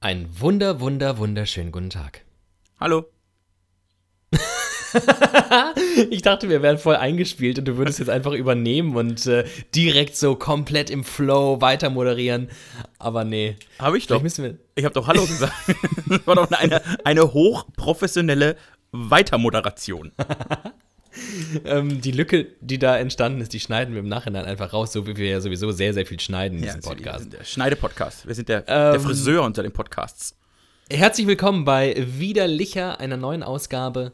Ein wunder, wunder, wunderschönen guten Tag. Hallo. ich dachte, wir wären voll eingespielt und du würdest jetzt einfach übernehmen und äh, direkt so komplett im Flow weiter moderieren. Aber nee. Habe ich doch. Ich habe doch Hallo gesagt. das war doch eine, eine hochprofessionelle Weitermoderation. ähm, die Lücke, die da entstanden ist, die schneiden wir im Nachhinein einfach raus, so wie wir ja sowieso sehr, sehr viel schneiden in diesem wir Podcast. sind der Schneide-Podcast. Wir sind der, der Ähm, Friseur unter den Podcasts. Herzlich willkommen bei Widerlicher, einer neuen Ausgabe.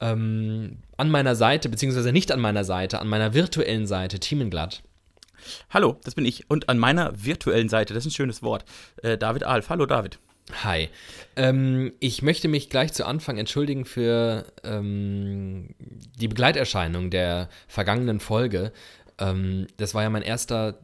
Ähm, an meiner Seite, beziehungsweise nicht an meiner Seite, an meiner virtuellen Seite, Thiemenglatt. Hallo, das bin ich. Und an meiner virtuellen Seite, das ist ein schönes Wort, äh, David Alf. Hallo, David. Hi. Ähm, ich möchte mich gleich zu Anfang entschuldigen für ähm, die Begleiterscheinung der vergangenen Folge. Ähm, das war ja mein erster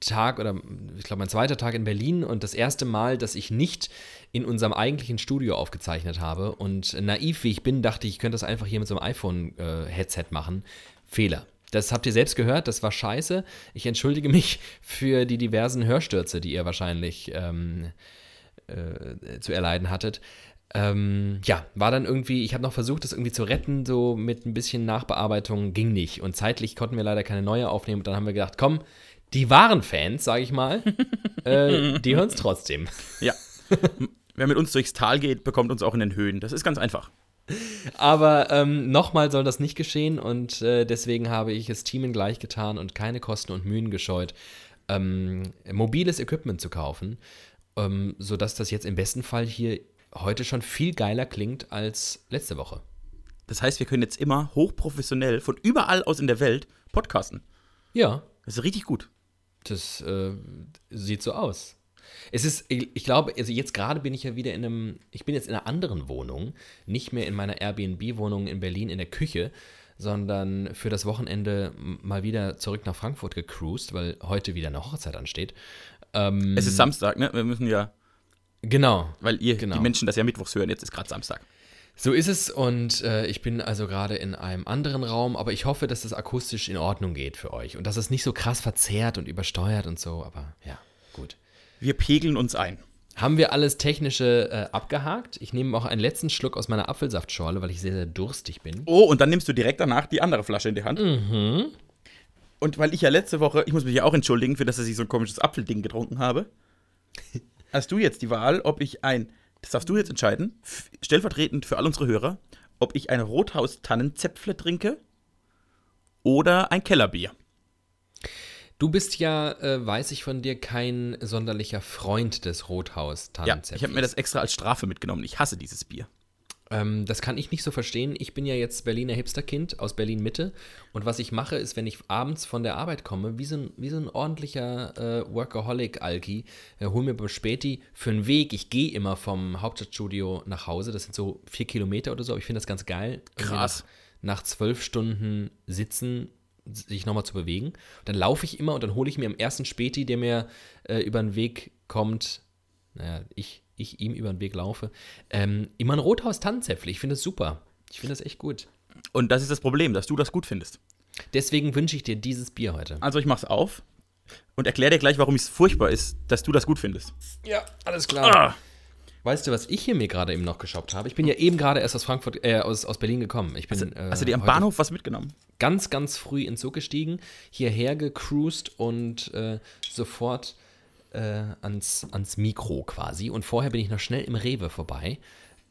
Tag oder ich glaube mein zweiter Tag in Berlin und das erste Mal, dass ich nicht in unserem eigentlichen Studio aufgezeichnet habe. Und naiv wie ich bin, dachte ich, ich könnte das einfach hier mit so einem iPhone-Headset machen. Fehler. Das habt ihr selbst gehört, das war scheiße. Ich entschuldige mich für die diversen Hörstürze, die ihr wahrscheinlich ähm, äh, zu erleiden hattet. Ähm, ja, war dann irgendwie, ich habe noch versucht, das irgendwie zu retten, so mit ein bisschen Nachbearbeitung, ging nicht. Und zeitlich konnten wir leider keine neue aufnehmen. Und dann haben wir gedacht, komm, die wahren Fans, sage ich mal, äh, die hören es trotzdem. Ja. Wer mit uns durchs Tal geht, bekommt uns auch in den Höhen. Das ist ganz einfach. Aber ähm, nochmal soll das nicht geschehen und äh, deswegen habe ich es Teamen gleich getan und keine Kosten und Mühen gescheut, ähm, mobiles Equipment zu kaufen, ähm, sodass das jetzt im besten Fall hier heute schon viel geiler klingt als letzte Woche. Das heißt, wir können jetzt immer hochprofessionell von überall aus in der Welt podcasten. Ja, Das ist richtig gut. Das äh, sieht so aus. Es ist, ich glaube, also jetzt gerade bin ich ja wieder in einem, ich bin jetzt in einer anderen Wohnung, nicht mehr in meiner Airbnb-Wohnung in Berlin in der Küche, sondern für das Wochenende mal wieder zurück nach Frankfurt gecruised, weil heute wieder eine Hochzeit ansteht. Ähm, Es ist Samstag, ne? Wir müssen ja, genau, weil ihr, Genau. die Menschen das ja mittwochs hören, jetzt ist gerade Samstag. so ist es und äh, ich bin also gerade in einem anderen Raum, aber ich hoffe, dass das akustisch in Ordnung geht für euch und dass es nicht so krass verzerrt und übersteuert und so, aber ja. Wir pegeln uns ein. Haben wir alles Technische äh, abgehakt? Ich nehme auch einen letzten Schluck aus meiner Apfelsaftschorle, weil ich sehr, sehr durstig bin. Oh, und dann nimmst du direkt danach die andere Flasche in die Hand. Mhm. Und weil ich ja letzte Woche, ich muss mich ja auch entschuldigen für, dass ich so ein komisches Apfelding getrunken habe, hast du jetzt die Wahl, ob ich ein, das darfst du jetzt entscheiden, stellvertretend für all unsere Hörer, ob ich ein Rothaus-Tannenzäpfle trinke oder ein Kellerbier. Du bist ja, äh, weiß ich von dir, kein sonderlicher Freund des rothaus Ja, ich habe mir das extra als Strafe mitgenommen. Ich hasse dieses Bier. Ähm, das kann ich nicht so verstehen. Ich bin ja jetzt Berliner Hipsterkind aus Berlin-Mitte. Und was ich mache, ist, wenn ich abends von der Arbeit komme, wie so ein, wie so ein ordentlicher äh, Workaholic-Alki, äh, hol mir beim Späti für einen Weg. Ich gehe immer vom Hauptstadtstudio nach Hause. Das sind so vier Kilometer oder so. Aber ich finde das ganz geil. Krass. Nach, nach zwölf Stunden sitzen, sich nochmal zu bewegen. dann laufe ich immer und dann hole ich mir am ersten Späti, der mir äh, über den Weg kommt, naja, ich, ich ihm über den Weg laufe, ähm, immer ein Rothaus Tannenzäpfle. Ich finde das super. Ich finde das echt gut. Und das ist das Problem, dass du das gut findest. Deswegen wünsche ich dir dieses Bier heute. Also ich mach's auf und erkläre dir gleich, warum es furchtbar ist, dass du das gut findest. Ja, alles klar. Ah, Weißt du, was ich hier mir gerade eben noch geshoppt habe? Ich bin ja eben gerade erst aus Frankfurt, äh, aus, aus Berlin gekommen. Ich bin hast, äh, hast du dir am Bahnhof was mitgenommen? ganz, ganz früh in Zug gestiegen, hierher gecruised und äh, sofort äh, ans, ans Mikro quasi. Und vorher bin ich noch schnell im Rewe vorbei.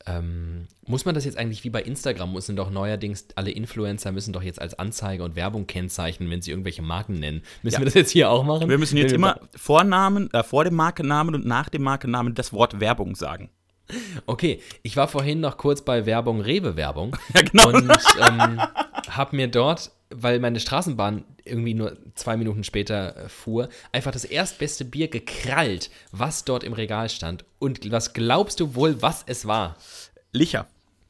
Ähm, muss man das jetzt eigentlich wie bei Instagram, müssen doch neuerdings alle Influencer müssen doch jetzt als Anzeige und Werbung kennzeichnen, wenn sie irgendwelche Marken nennen. Müssen Ja. wir das jetzt hier auch machen? Wir müssen jetzt immer Vornamen, äh, vor dem Markennamen und nach dem Markennamen das Wort Werbung sagen. Okay, ich war vorhin noch kurz bei Werbung, Rewe-Werbung. Ja, genau. Und ähm, habe mir dort, weil meine Straßenbahn irgendwie nur zwei Minuten später äh, fuhr, einfach das erstbeste Bier gekrallt, was dort im Regal stand. Und was glaubst du wohl, was es war? Licher.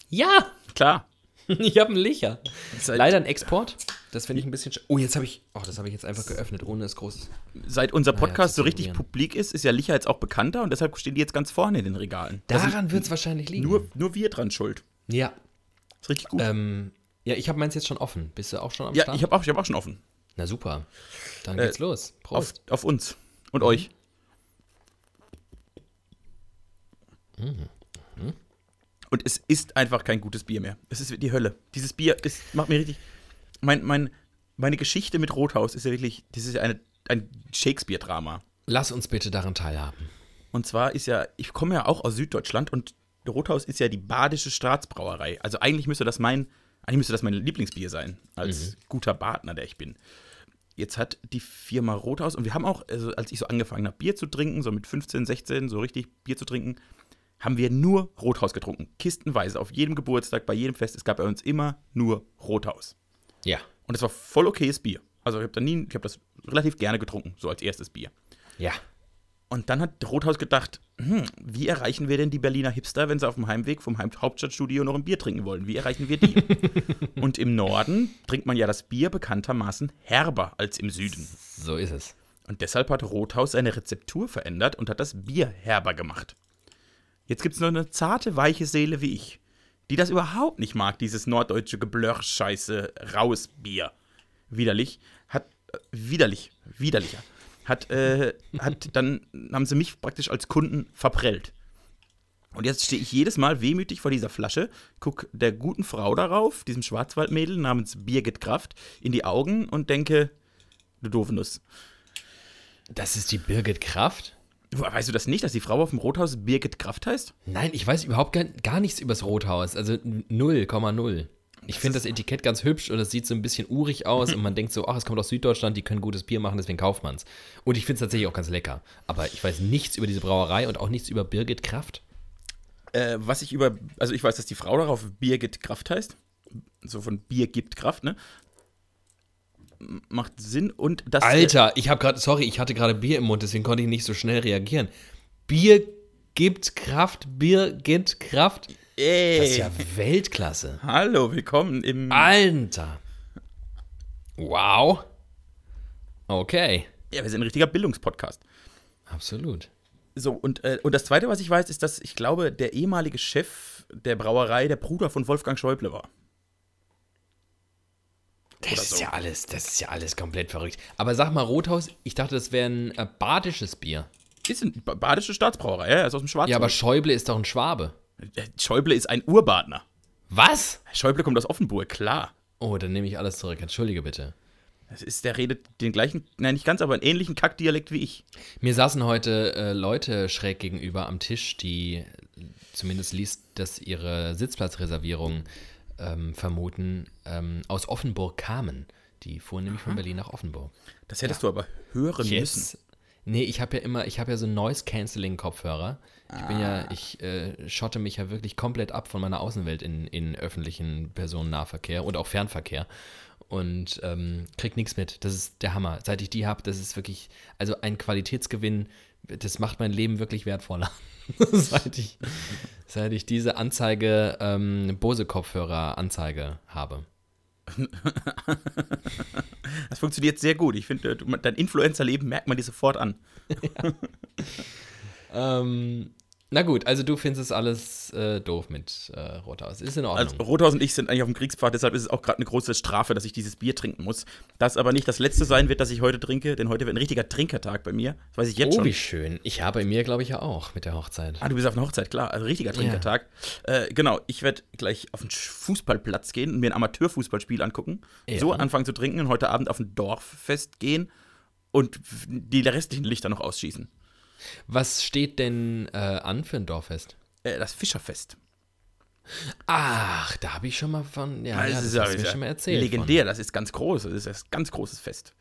Ja, Klar. ich habe einen Licher. Halt- Leider ein Export. Das finde ich ein bisschen. sch- Oh, jetzt habe ich. Oh, das habe ich jetzt einfach geöffnet, ohne es groß. Seit unser Naja, Podcast zu so richtig publik ist, ist ja Licher jetzt auch bekannter und deshalb stehen die jetzt ganz vorne in den Regalen. Daran wird es wahrscheinlich liegen. nur, nur wir dran schuld. Ja. Ist richtig gut. Ähm, ja, ich habe meins jetzt schon offen. Bist du auch schon am ja, Start? ich habe auch, ich hab auch schon offen. Na super. Dann Äh, geht's los. Auf, Prost. auf uns und Mhm. euch. Und es ist einfach kein gutes Bier mehr. Es ist die Hölle. Dieses Bier ist, macht mir richtig. Mein, mein, meine Geschichte mit Rothaus ist ja wirklich, das ist ja eine, ein Shakespeare-Drama. Lass uns bitte daran teilhaben. Und zwar ist ja, ich komme ja auch aus Süddeutschland und Rothaus ist ja die badische Staatsbrauerei. Also eigentlich müsste das mein, eigentlich müsste das mein Lieblingsbier sein, als guter Badner, der ich bin. Jetzt hat die Firma Rothaus und wir haben auch, also als ich so angefangen habe, Bier zu trinken, so mit 15, 16, so richtig Bier zu trinken, haben wir nur Rothaus getrunken. Kistenweise, auf jedem Geburtstag, bei jedem Fest. Es gab bei uns immer nur Rothaus. Ja. Und es war voll okayes Bier. Also ich habe da nie, ich habe das relativ gerne getrunken, so als erstes Bier. Ja. Und dann hat Rothaus gedacht, hm, wie erreichen wir denn die Berliner Hipster, wenn sie auf dem Heimweg vom Heim Hauptstadtstudio noch ein Bier trinken wollen? Wie erreichen wir die? und im Norden trinkt man ja das Bier bekanntermaßen herber als im Süden. So ist es. Und deshalb hat Rothaus seine Rezeptur verändert und hat das Bier herber gemacht. Jetzt gibt es nur eine zarte, weiche Seele wie ich, die das überhaupt nicht mag, dieses norddeutsche Geblörr-Scheiße, raues Bier. Widerlich, hat, äh, widerlich, widerlicher. Hat, äh, hat, dann haben sie mich praktisch als Kunden verprellt. Und jetzt stehe ich jedes Mal wehmütig vor dieser Flasche, guck der guten Frau darauf, diesem Schwarzwaldmädel namens Birgit Kraft, in die Augen und denke, du doofe Nuss. Das ist die Birgit Kraft? Weißt du das nicht, dass die Frau auf dem Rothaus Birgit Kraft heißt? Nein, ich weiß überhaupt gar, gar nichts übers Rothaus. Also 0,0. Ich finde das Etikett ganz hübsch und es sieht so ein bisschen urig aus und man denkt so, ach, es kommt aus Süddeutschland, die können gutes Bier machen, deswegen kauft man es. Und ich finde es tatsächlich auch ganz lecker. Aber ich weiß nichts über diese Brauerei und auch nichts über Birgit Kraft. Äh, was ich über, also ich weiß, dass die Frau darauf Birgit Kraft heißt. So von Bier gibt Kraft, ne? Macht Sinn und das. Alter, ich habe gerade, sorry, ich hatte gerade Bier im Mund, deswegen konnte ich nicht so schnell reagieren. Bier gibt Kraft, Bier gibt Kraft. Äh, Das ist ey, ja Weltklasse. hallo, willkommen im. Alter. Wow. Okay. Ja, wir sind ein richtiger Bildungspodcast. Absolut. So, und, äh, und das Zweite, was ich weiß, ist, dass ich glaube, der ehemalige Chef der Brauerei der Bruder von Wolfgang Schäuble war. Das Oder ist so. ja alles, das ist ja alles komplett verrückt. Aber sag mal, Rothaus, ich dachte, das wäre ein äh, badisches Bier. Ist eine ba- badische Staatsbrauerei, ja, er ist aus dem Schwarzwald. Ja, aber Schäuble ist doch ein Schwabe. Äh, Schäuble ist ein Urbadner. Was? Schäuble kommt aus Offenburg, klar. Oh, dann nehme ich alles zurück. Entschuldige bitte. Das ist, der redet den gleichen, nein, nicht ganz, aber einen ähnlichen Kackdialekt wie ich. Mir saßen heute äh, Leute schräg gegenüber am Tisch, die zumindest liest, dass ihre Sitzplatzreservierung ähm, vermuten, ähm, aus Offenburg kamen. Die fuhren nämlich von Berlin nach Offenburg. Das hättest du aber hören müssen. Yes. Nee, ich habe ja immer, ich habe ja so Noise-Canceling-Kopfhörer. Ich bin Ah. ja, ich äh, schotte mich ja wirklich komplett ab von meiner Außenwelt in, in öffentlichen Personennahverkehr und auch Fernverkehr und ähm, krieg nichts mit. Das ist der Hammer. Seit ich die habe, das ist wirklich, also ein Qualitätsgewinn, das macht mein Leben wirklich wertvoller. seit, ich, seit ich diese Anzeige, ähm, Bose-Kopfhörer-Anzeige habe. Das funktioniert sehr gut. Ich finde, dein Influencer-Leben merkt man dir sofort an. Ähm, na gut, also du findest es alles äh, doof mit äh, Rothaus. Ist in Ordnung. Also Rothaus und ich sind eigentlich auf dem Kriegspfad, deshalb ist es auch gerade eine große Strafe, dass ich dieses Bier trinken muss. Das aber nicht das letzte sein wird, das ich heute trinke, denn heute wird ein richtiger Trinkertag bei mir. Das weiß ich jetzt oh, schon. wie schön. Ich habe bei mir, glaube ich, ja auch mit der Hochzeit. Ah, du bist auf einer Hochzeit, klar. Also richtiger Trinkertag. Äh, genau, ich werde gleich auf den Fußballplatz gehen und mir ein Amateurfußballspiel angucken. Ja. So anfangen zu trinken und heute Abend auf ein Dorffest gehen und die restlichen Lichter noch ausschießen. Was steht denn äh, an für ein Dorffest? Äh, das Fischerfest. Ach, da habe ich schon mal von, ja, ja Das ja- hast du mir ja schon mal erzählt. Legendär, das ist ganz groß. Das ist ein ganz großes Fest.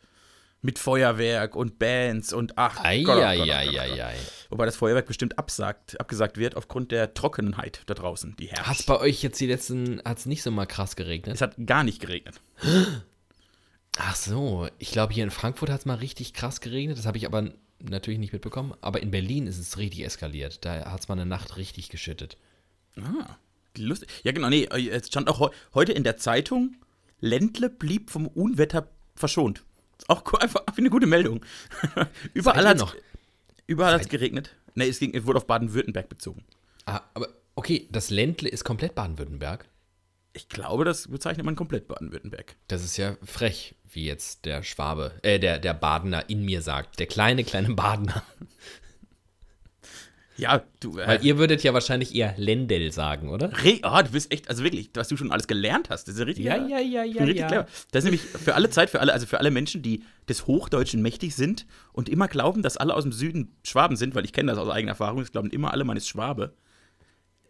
Mit Feuerwerk und Bands und ach. Von. Ei, Gott, oh ei, Gott, oh ei, Gott, oh ei, Gott. ei. Wobei das Feuerwerk bestimmt absagt, abgesagt wird aufgrund der Trockenheit da draußen, die Hat es herrscht. bei euch jetzt die letzten, hat es nicht so mal krass geregnet? Es hat gar nicht geregnet. Ach so, ich glaube hier in Frankfurt hat es mal richtig krass geregnet, das habe ich aber natürlich nicht mitbekommen. Aber in Berlin ist es richtig eskaliert. Da hat es mal eine Nacht richtig geschüttet. Ah, lustig. Ja, genau, nee, äh, es stand auch heu heute in der Zeitung, Ländle blieb vom Unwetter verschont. Auch einfach eine gute Meldung. überall hat noch? überall hat's geregnet. Nee, es, ging, es wurde auf Baden-Württemberg bezogen. Ah, aber okay, das Ländle ist komplett Baden-Württemberg. Ich glaube, das bezeichnet man komplett Baden-Württemberg. Das ist ja frech, wie jetzt der Schwabe, äh, der, der Badener in mir sagt. Der kleine, kleine Badener. Ja, du. Äh, Weil ihr würdet ja wahrscheinlich eher Lendel sagen, oder? Re ah, du bist echt, also wirklich, was du schon alles gelernt hast, das ist ja richtig. Ja, ja, ja, bin richtig clever. Das ist nämlich für alle Zeit, für alle, also für alle Menschen, die des Hochdeutschen mächtig sind und immer glauben, dass alle aus dem Süden Schwaben sind, weil ich kenne das aus eigener Erfahrung, das glauben immer alle, man ist Schwabe.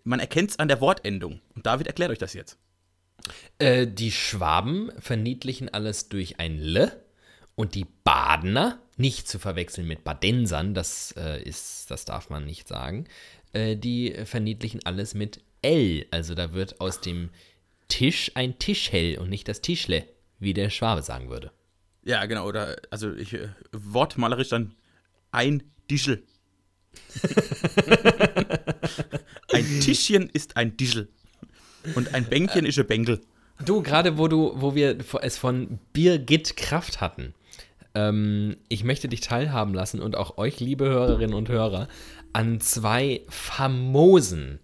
Man erkennt es an der Wortendung. Und David erklärt euch das jetzt. Äh, die Schwaben verniedlichen alles durch ein L und die Badener, nicht zu verwechseln mit Badensern, das äh, ist, das darf man nicht sagen, äh, die verniedlichen alles mit L. Also da wird aus dem Tisch ein Tischhell und nicht das Tischle, wie der Schwabe sagen würde. Ja, genau, oder, also ich, äh, wortmalerisch dann ein Dischel. ein Tischchen ist ein Dischel. Und ein Bänkchen ist ein Bänkel. Du, gerade wo du, wo wir es von Birgit Kraft hatten, ähm, ich möchte dich teilhaben lassen und auch euch, liebe Hörerinnen und Hörer, an zwei famosen,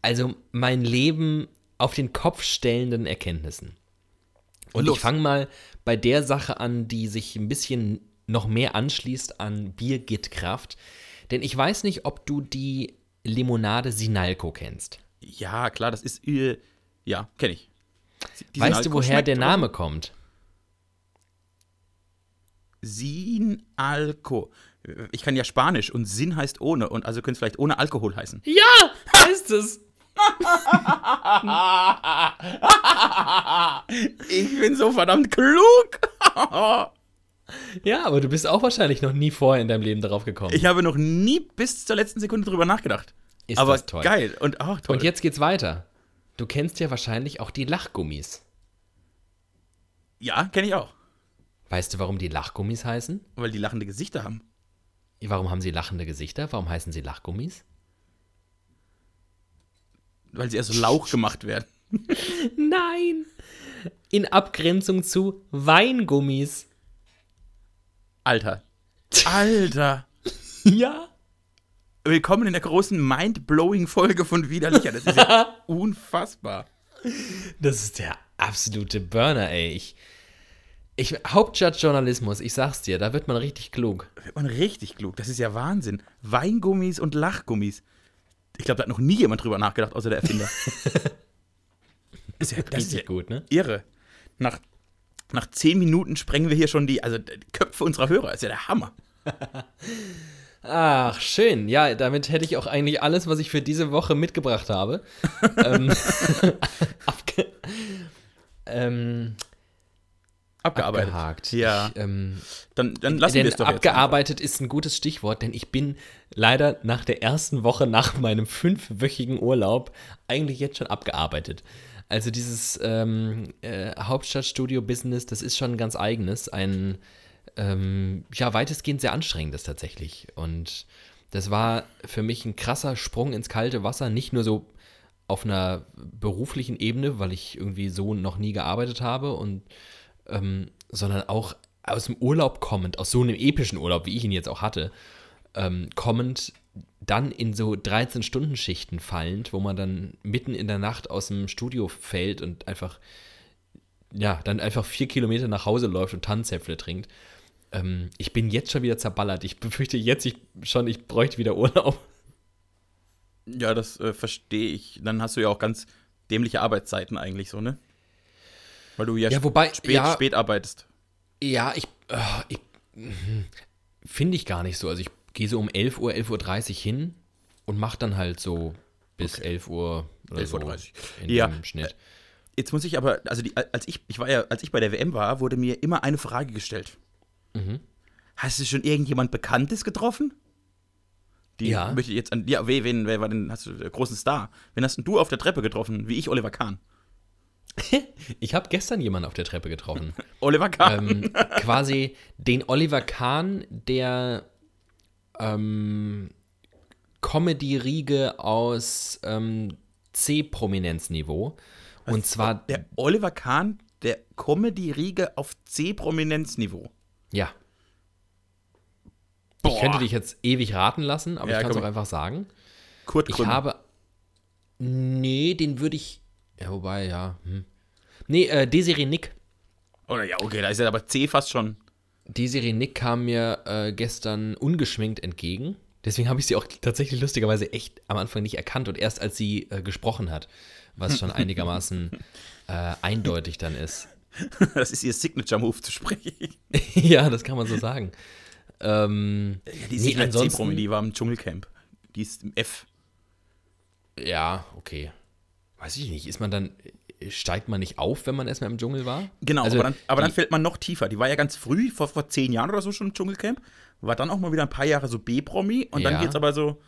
also mein Leben auf den Kopf stellenden Erkenntnissen. Und Los. ich fange mal bei der Sache an, die sich ein bisschen noch mehr anschließt an Birgit Kraft. Denn ich weiß nicht, ob du die Limonade Sinalco kennst. Ja, klar, das ist, äh, ja, kenne ich. Die weißt du, woher der Name kommt? Sinalco. Ich kann ja Spanisch und Sin heißt ohne und also könnte es vielleicht ohne Alkohol heißen. Ja, heißt es. Ich bin so verdammt klug. Ja, aber du bist auch wahrscheinlich noch nie vorher in deinem Leben darauf gekommen. Ich habe noch nie bis zur letzten Sekunde drüber nachgedacht. Ist Aber das toll. geil und auch toll. Und jetzt geht's weiter. Du kennst ja wahrscheinlich auch die Lachgummis. ja, kenne ich auch, Weißt du, warum die Lachgummis heißen? weil die lachende Gesichter haben. Warum haben sie lachende Gesichter? Warum heißen sie Lachgummis? Weil sie erst so Lauch gemacht werden. Nein! In Abgrenzung zu Weingummis. Alter. Alter. Ja. Willkommen in der großen mind-blowing Folge von Widerlicher. Das ist ja unfassbar. Das ist der absolute Burner, ey. Ich, ich, Hauptstadtjournalismus, ich sag's dir, da wird man richtig klug. Da wird man richtig klug. Das ist ja Wahnsinn. Weingummis und Lachgummis. Ich glaube, da hat noch nie jemand drüber nachgedacht, außer der Erfinder. das ist ja, das ist ja Richtig gut, ne? irre. Nach, nach zehn Minuten sprengen wir hier schon die, also die Köpfe unserer Hörer. Das ist ja der Hammer. Ach, schön. Ja, damit hätte ich auch eigentlich alles, was ich für diese Woche mitgebracht habe. ähm, abge ähm, Abgearbeitet. abgehakt. Ja. Ich, ähm, Dann, dann lassen wir es doch jetzt. abgearbeitet ist ein gutes Stichwort, denn ich bin leider nach der ersten Woche nach meinem fünfwöchigen Urlaub eigentlich jetzt schon abgearbeitet. Also dieses ähm, äh, Hauptstadtstudio-Business, das ist schon ein ganz eigenes, ein ähm, ja weitestgehend sehr anstrengendes tatsächlich. Und das war für mich ein krasser Sprung ins kalte Wasser, nicht nur so auf einer beruflichen Ebene, weil ich irgendwie so noch nie gearbeitet habe und ähm, sondern auch aus dem Urlaub kommend, aus so einem epischen Urlaub, wie ich ihn jetzt auch hatte, ähm, kommend, dann in so 13-Stunden-Schichten fallend, wo man dann mitten in der Nacht aus dem Studio fällt und einfach, ja, dann einfach vier Kilometer nach Hause läuft und Tannenzäpfle trinkt. Ähm, ich bin jetzt schon wieder zerballert. Ich befürchte jetzt ich, schon, ich bräuchte wieder Urlaub. Ja, das äh, verstehe ich. Dann hast du ja auch ganz dämliche Arbeitszeiten eigentlich so, ne? Weil du ja, Ja, wobei- spät, ja. spät arbeitest. Ja, ich, äh, ich mhm. finde ich gar nicht so. Also ich gehe so um 11 Uhr, 11.30 Uhr hin und mache dann halt so bis 11 Uhr oder 11:30 so Uhr. in Ja, dem Schnitt. Jetzt muss ich aber, also die, als ich, ich war ja, als ich bei der WM war, wurde mir immer eine Frage gestellt. Mhm. Hast du schon irgendjemand Bekanntes getroffen? Die Ja. möchte ich jetzt an, ja, wen, wen, wer war denn, hast du einen großen Star? Wen hast denn du auf der Treppe getroffen? Wie ich, Oliver Kahn. Ich habe gestern jemanden auf der Treppe getroffen. Oliver Kahn. ähm, quasi den Oliver Kahn der ähm, Comedy-Riege aus ähm, C-Prominenzniveau. Und zwar der Oliver Kahn der Comedy-Riege auf C-Prominenzniveau. Ja. Boah. Ich könnte dich jetzt ewig raten lassen, aber Ja, ich kann es auch einfach sagen. Kurt Ich Krömer. habe. Nee, den würde ich. Ja, wobei, ja. Hm. Nee, äh, Desiree Nick. Oder ja, okay, da ist ja aber C fast schon. Desiree Nick kam mir äh, gestern ungeschminkt entgegen. Deswegen habe ich sie auch tatsächlich lustigerweise echt am Anfang nicht erkannt und erst als sie äh, gesprochen hat, was schon einigermaßen äh, eindeutig dann ist. Das ist ihr Signature-Move zu sprechen. ja, das kann man so sagen. Ähm, Ja, die ist nee, ansonsten- C-Promi, die war im Dschungelcamp. Die ist im F. ja, okay. Weiß ich nicht. Ist man dann, steigt man nicht auf, wenn man erstmal im Dschungel war? Genau, Also aber, dann, aber dann die- fällt man noch tiefer. Die war ja ganz früh, vor, vor zehn Jahren oder so schon im Dschungelcamp. War dann auch mal wieder ein paar Jahre so B-Promi und dann Ja. geht's aber so,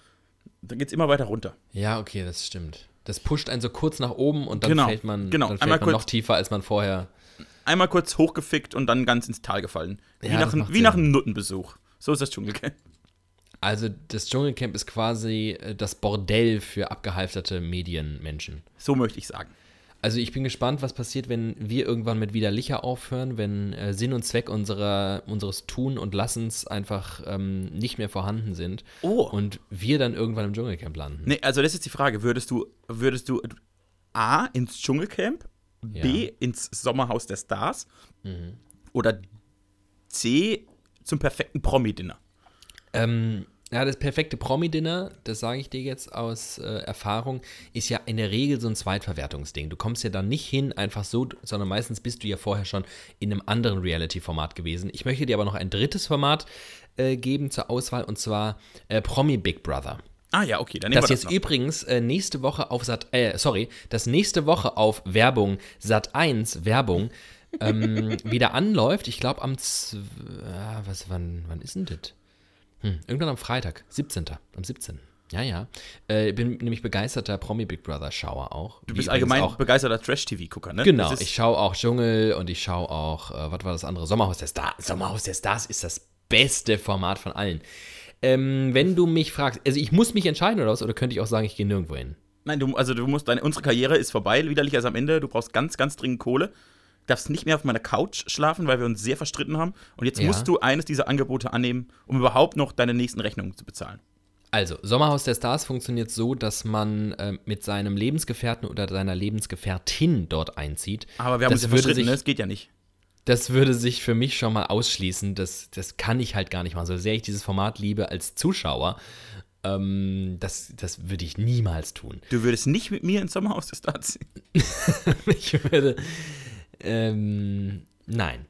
dann geht's immer weiter runter. Ja, okay, das stimmt. Das pusht einen so kurz nach oben und dann Genau, fällt man, genau. dann Einmal fällt man noch tiefer, als man vorher. Einmal kurz hochgefickt und dann ganz ins Tal gefallen. Wie, Ja, nach, ein- wie nach einem Nuttenbesuch. So ist das Dschungelcamp. Also das Dschungelcamp ist quasi äh, das Bordell für abgehalfterte Medienmenschen. So möchte ich sagen. Also ich bin gespannt, was passiert, wenn wir irgendwann mit Widerlicher aufhören, wenn äh, Sinn und Zweck unserer, unseres Tun und Lassens einfach ähm, nicht mehr vorhanden sind Oh. und wir dann irgendwann im Dschungelcamp landen. Nee, also das ist die Frage. Würdest du, würdest du A ins Dschungelcamp, B ins Sommerhaus der Stars Mhm. oder C zum perfekten Promi-Dinner? Ähm, ja, das perfekte Promi-Dinner, das sage ich dir jetzt aus äh, Erfahrung, ist ja in der Regel so ein Zweitverwertungsding. Du kommst ja dann nicht hin einfach so, sondern meistens bist du ja vorher schon in einem anderen Reality-Format gewesen. Ich möchte dir aber noch ein drittes Format äh, geben zur Auswahl und zwar äh, Promi Big Brother. Ah ja, okay, dann nehmen Das wir jetzt das noch. übrigens äh, nächste Woche auf Sat, äh, sorry, das nächste Woche auf Werbung, Sat 1 Werbung, ähm, wieder anläuft. Ich glaube am, äh, was, wann, wann ist denn das? Hm, irgendwann am Freitag, 17. Am 17. Ja, ja. Äh, bin nämlich begeisterter Promi Big Brother Schauer auch. Du bist allgemein auch. begeisterter Trash-TV-Gucker, ne? Genau, Das ist- ich schaue auch Dschungel und ich schaue auch, äh, was war das andere? Sommerhaus der Stars. Sommerhaus der Stars ist das beste Format von allen. Ähm, wenn du mich fragst, also ich muss mich entscheiden oder was, oder könnte ich auch sagen, ich gehe nirgendwo hin? Nein, du, also du musst deine, unsere Karriere ist vorbei, widerlich als am Ende. Du brauchst ganz, ganz dringend Kohle. Darfst nicht mehr auf meiner Couch schlafen, weil wir uns sehr verstritten haben. Und jetzt Ja. musst du eines dieser Angebote annehmen, um überhaupt noch deine nächsten Rechnungen zu bezahlen. Also, Sommerhaus der Stars funktioniert so, dass man äh, mit seinem Lebensgefährten oder seiner Lebensgefährtin dort einzieht. Aber wir haben das uns ja verstritten, sich, ne? Das geht ja nicht. Das würde sich für mich schon mal ausschließen. Das, das kann ich halt gar nicht machen. So sehr ich dieses Format liebe als Zuschauer, ähm, das, das würde ich niemals tun. Du würdest nicht mit mir ins Sommerhaus des Stars ziehen. ich würde. Ähm, nein.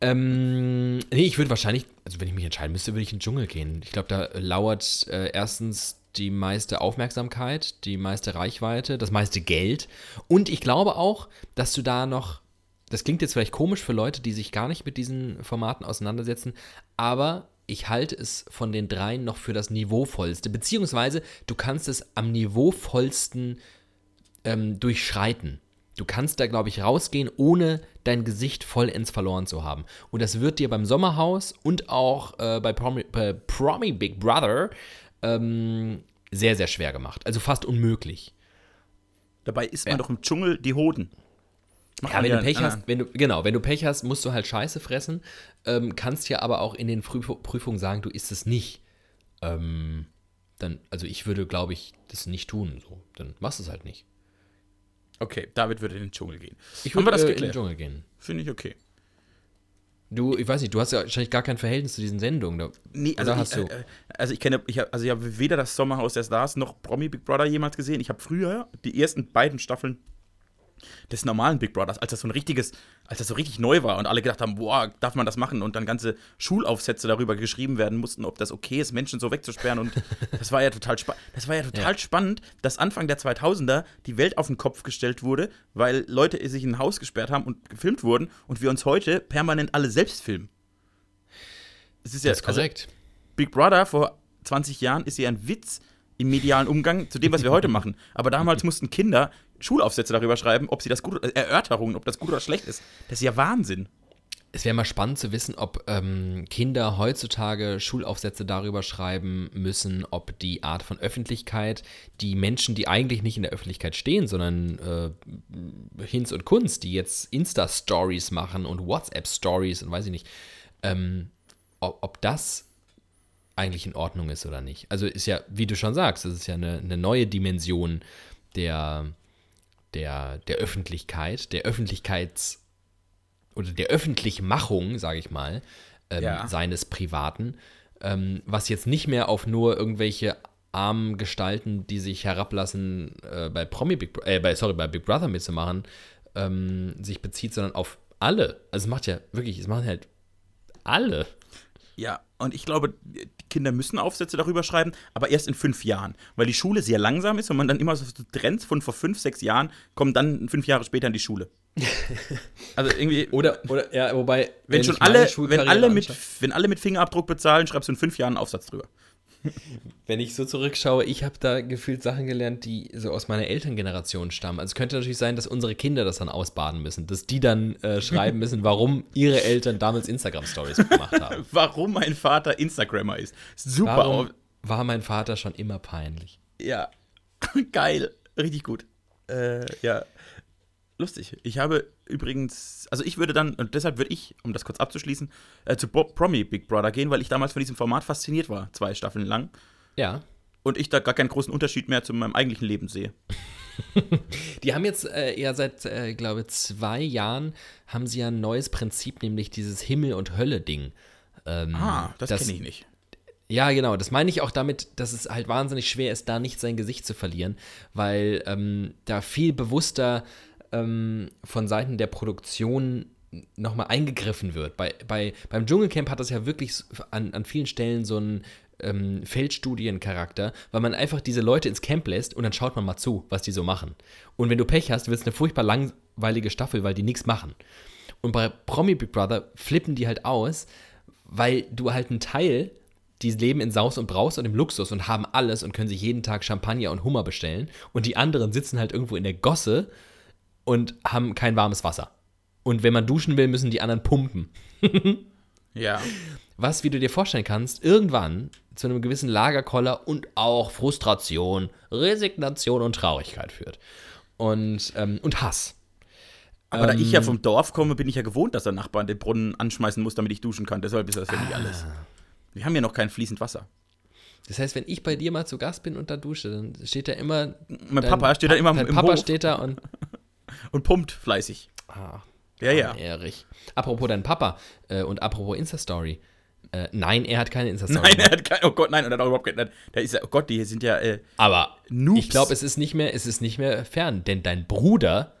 Ähm, nee, ich würde wahrscheinlich, also wenn ich mich entscheiden müsste, würde ich in den Dschungel gehen. Ich glaube, da lauert äh, erstens die meiste Aufmerksamkeit, die meiste Reichweite, das meiste Geld. Und ich glaube auch, dass du da noch, das klingt jetzt vielleicht komisch für Leute, die sich gar nicht mit diesen Formaten auseinandersetzen, aber ich halte es von den dreien noch für das niveauvollste, beziehungsweise du kannst es am niveauvollsten ähm, durchschreiten. Du kannst da, glaube ich, rausgehen, ohne dein Gesicht vollends verloren zu haben. Und das wird dir beim Sommerhaus und auch äh, bei, Promi, bei Promi Big Brother ähm, sehr, sehr schwer gemacht. Also fast unmöglich. Dabei isst man Ja. doch im Dschungel die Hoden. Ja, wenn du Pech hast, wenn du, genau, wenn du Pech hast, musst du halt Scheiße fressen, ähm, kannst ja aber auch in den Früh Prüfungen sagen, du isst es nicht. Ähm, dann, also ich würde, glaube ich, das nicht tun. So. Dann machst du es halt nicht. Okay, David würde in den Dschungel gehen. Ich würde äh, in den? Dschungel gehen. Finde ich okay. Du, ich weiß nicht, du hast ja wahrscheinlich gar kein Verhältnis zu diesen Sendungen. Da, Nee, also Oder ich, hast du? äh, äh, also ich kenne, ich hab, also ich habe weder das Sommerhaus der Stars noch Promi Big Brother jemals gesehen. Ich habe früher die ersten beiden Staffeln des normalen Big Brothers, als das so ein richtiges, als das so richtig neu war und alle gedacht haben, boah, darf man das machen? Und dann ganze Schulaufsätze darüber geschrieben werden mussten, ob das okay ist, Menschen so wegzusperren. Und das war ja total spannend. Das war ja total Ja. spannend, dass Anfang der 2000er die Welt auf den Kopf gestellt wurde, weil Leute sich in ein Haus gesperrt haben und gefilmt wurden und wir uns heute permanent alle selbst filmen. Es ist ja das ist also, korrekt. Big Brother vor 20 Jahren ist ja ein Witz im medialen Umgang zu dem, was wir heute machen. Aber damals mussten Kinder Schulaufsätze darüber schreiben, ob sie das gut, äh, Erörterungen, ob das gut oder schlecht ist. Das ist ja Wahnsinn. es wäre mal spannend zu wissen, ob ähm, Kinder heutzutage Schulaufsätze darüber schreiben müssen, ob die Art von Öffentlichkeit, die Menschen, die eigentlich nicht in der Öffentlichkeit stehen, sondern äh, Hinz und Kunst, die jetzt Insta-Stories machen und WhatsApp-Stories und weiß ich nicht, ähm, ob, ob, das eigentlich in Ordnung ist oder nicht. Also ist ja, wie du schon sagst, es ist ja eine, eine neue Dimension der, der, der Öffentlichkeit, der Öffentlichkeits- oder der Öffentlichmachung, sage ich mal, ähm, ja. seines Privaten, ähm, was jetzt nicht mehr auf nur irgendwelche armen Gestalten, die sich herablassen, äh, bei Promi Big, äh, bei, sorry, bei Big Brother mitzumachen, ähm, sich bezieht, sondern auf alle. Also es macht ja wirklich, es machen halt alle. Ja, und ich glaube, die Kinder müssen Aufsätze darüber schreiben, aber erst in fünf Jahren, weil die Schule sehr langsam ist und man dann immer so Trends von vor fünf, sechs Jahren kommen dann fünf Jahre später in die Schule. also irgendwie. Oder, oder ja, wobei. Wenn, wenn schon alle, wenn alle, mit, wenn alle mit Fingerabdruck bezahlen, schreibst du in fünf Jahren einen Aufsatz drüber. Wenn ich so zurückschaue, ich habe da gefühlt Sachen gelernt, die so aus meiner Elterngeneration stammen. Also es könnte natürlich sein, dass unsere Kinder das dann ausbaden müssen, dass die dann äh, schreiben müssen, warum ihre Eltern damals Instagram-Stories gemacht haben. warum mein Vater Instagrammer ist. Super. Warum war mein Vater schon immer peinlich? Ja, geil, richtig gut. Äh, ja, lustig. Ich habe übrigens, also ich würde dann, und deshalb würde ich, um das kurz abzuschließen, äh, zu Bob Promi Big Brother gehen, weil ich damals von diesem Format fasziniert war, zwei Staffeln lang. Ja. Und ich da gar keinen großen Unterschied mehr zu meinem eigentlichen Leben sehe. Die haben jetzt äh, ja seit, äh, glaube zwei Jahren haben sie ja ein neues Prinzip, nämlich dieses Himmel- und Hölle-Ding. Ähm, ah, das, das kenne ich nicht. Ja, genau. Das meine ich auch damit, dass es halt wahnsinnig schwer ist, da nicht sein Gesicht zu verlieren, weil ähm, da viel bewusster ähm, von Seiten der Produktion nochmal eingegriffen wird. Bei, bei, beim Dschungelcamp hat das ja wirklich an, an vielen Stellen so einen ähm, Feldstudiencharakter, weil man einfach diese Leute ins Camp lässt und dann schaut man mal zu, was die so machen. Und wenn du Pech hast, wird es eine furchtbar langweilige Staffel, weil die nichts machen. Und bei Promi Big Brother flippen die halt aus, weil du halt einen Teil, die leben in Saus und Braus und im Luxus und haben alles und können sich jeden Tag Champagner und Hummer bestellen. Und die anderen sitzen halt irgendwo in der Gosse und haben kein warmes Wasser. Und wenn man duschen will, müssen die anderen pumpen. ja. Was, wie du dir vorstellen kannst, irgendwann zu einem gewissen Lagerkoller und auch Frustration, Resignation und Traurigkeit führt. Und, ähm, und Hass. Aber ähm, da ich ja ähm, vom Dorf komme, bin ich ja gewohnt, dass der Nachbar den Brunnen anschmeißen muss, damit ich duschen kann. Deshalb ist das ja nicht ah. alles. Wir haben ja noch kein fließend Wasser. Das heißt, wenn ich bei dir mal zu Gast bin und da dusche, dann steht da immer. Mein Papa steht da immer dein im Papa Hof. steht da und und pumpt fleißig. Ah, ja, ja. Erich. Apropos dein Papa äh, und apropos Insta-Story. Äh, nein, er hat keine Insta-Story. Nein, er hat keine, oh Gott, nein, und er hat auch überhaupt keine, da ist oh Gott, die sind ja äh, Aber Noobs. ich glaube, es ist nicht mehr, es ist nicht mehr fern, denn dein Bruder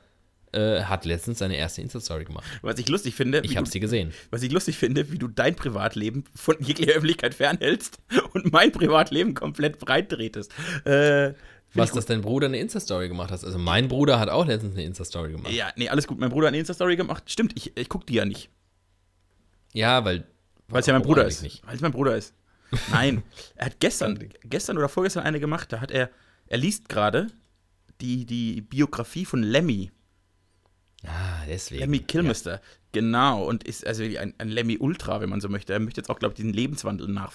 äh, hat letztens seine erste Insta-Story gemacht. Was ich lustig finde. Ich habe sie gesehen. Was ich lustig finde, wie du dein Privatleben von jeglicher Öffentlichkeit fernhältst und mein Privatleben komplett breit drehtest. Äh, was, dass dein Bruder eine Insta-Story gemacht hat. Also mein Bruder hat auch letztens eine Insta-Story gemacht. Ja, nee, alles gut. Mein Bruder hat eine Insta-Story gemacht. Stimmt, ich, ich gucke die ja nicht. Ja, weil. Weil es ja mein Bruder ist. Weil es mein Bruder ist. Nein, er hat gestern, gestern oder vorgestern eine gemacht, da hat er, er liest gerade die, die Biografie von Lemmy. Ah, deswegen. Lemmy Kilmister, ja. genau. Und ist also ein, ein Lemmy Ultra, wenn man so möchte. Er möchte jetzt auch, glaube ich, diesen Lebenswandel nach.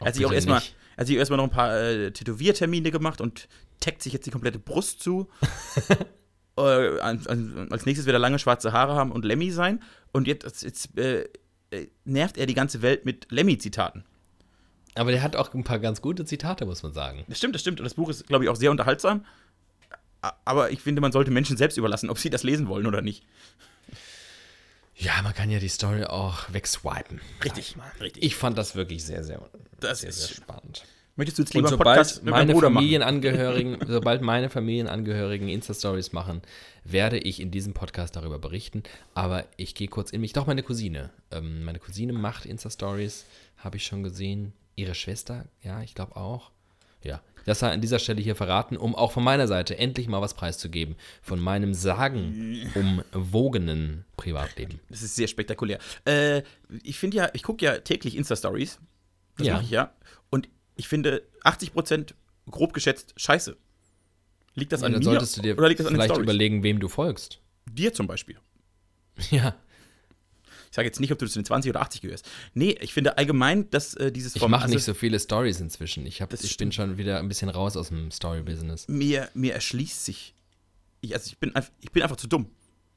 Er hat sich auch erstmal er hat sich erstmal noch ein paar äh, Tätowiertermine gemacht und taggt sich jetzt die komplette Brust zu. äh, als nächstes wird er lange schwarze Haare haben und Lemmy sein. Und jetzt, jetzt äh, äh, nervt er die ganze Welt mit Lemmy-Zitaten. Aber der hat auch ein paar ganz gute Zitate, muss man sagen. Das stimmt, das stimmt. Und das Buch ist, glaube ich, auch sehr unterhaltsam. Aber ich finde, man sollte Menschen selbst überlassen, ob sie das lesen wollen oder nicht. Ja, man kann ja die Story auch wegswipen. Richtig, richtig. Ich fand das wirklich sehr, sehr, das sehr, sehr spannend. Möchtest du jetzt lieber Und sobald Podcast mit meine Familienangehörigen, sobald meine Familienangehörigen Insta-Stories machen, werde ich in diesem Podcast darüber berichten. Aber ich gehe kurz in mich. Doch, meine Cousine. Ähm, meine Cousine macht Insta-Stories, habe ich schon gesehen. Ihre Schwester, ja, ich glaube auch. Ja, das sei an dieser Stelle hier verraten, um auch von meiner Seite endlich mal was preiszugeben von meinem sagenumwogenen Privatleben. Das ist sehr spektakulär. Äh, ich finde ja, ich gucke ja täglich Insta-Stories. Das ja. mache ich ja. Und ich finde 80% grob geschätzt scheiße. Liegt das ja, an dann mir solltest du dir oder liegt das an vielleicht überlegen, wem du folgst. Dir zum Beispiel. Ja. Ich sage jetzt nicht, ob du zu den 20 oder 80 gehörst. Nee, ich finde allgemein, dass äh, dieses Ich mache also nicht so viele Stories inzwischen. Ich, hab, ich bin schon wieder ein bisschen raus aus dem Story-Business. Mir, mir erschließt sich. Ich, also ich bin, einfach, ich bin einfach zu dumm.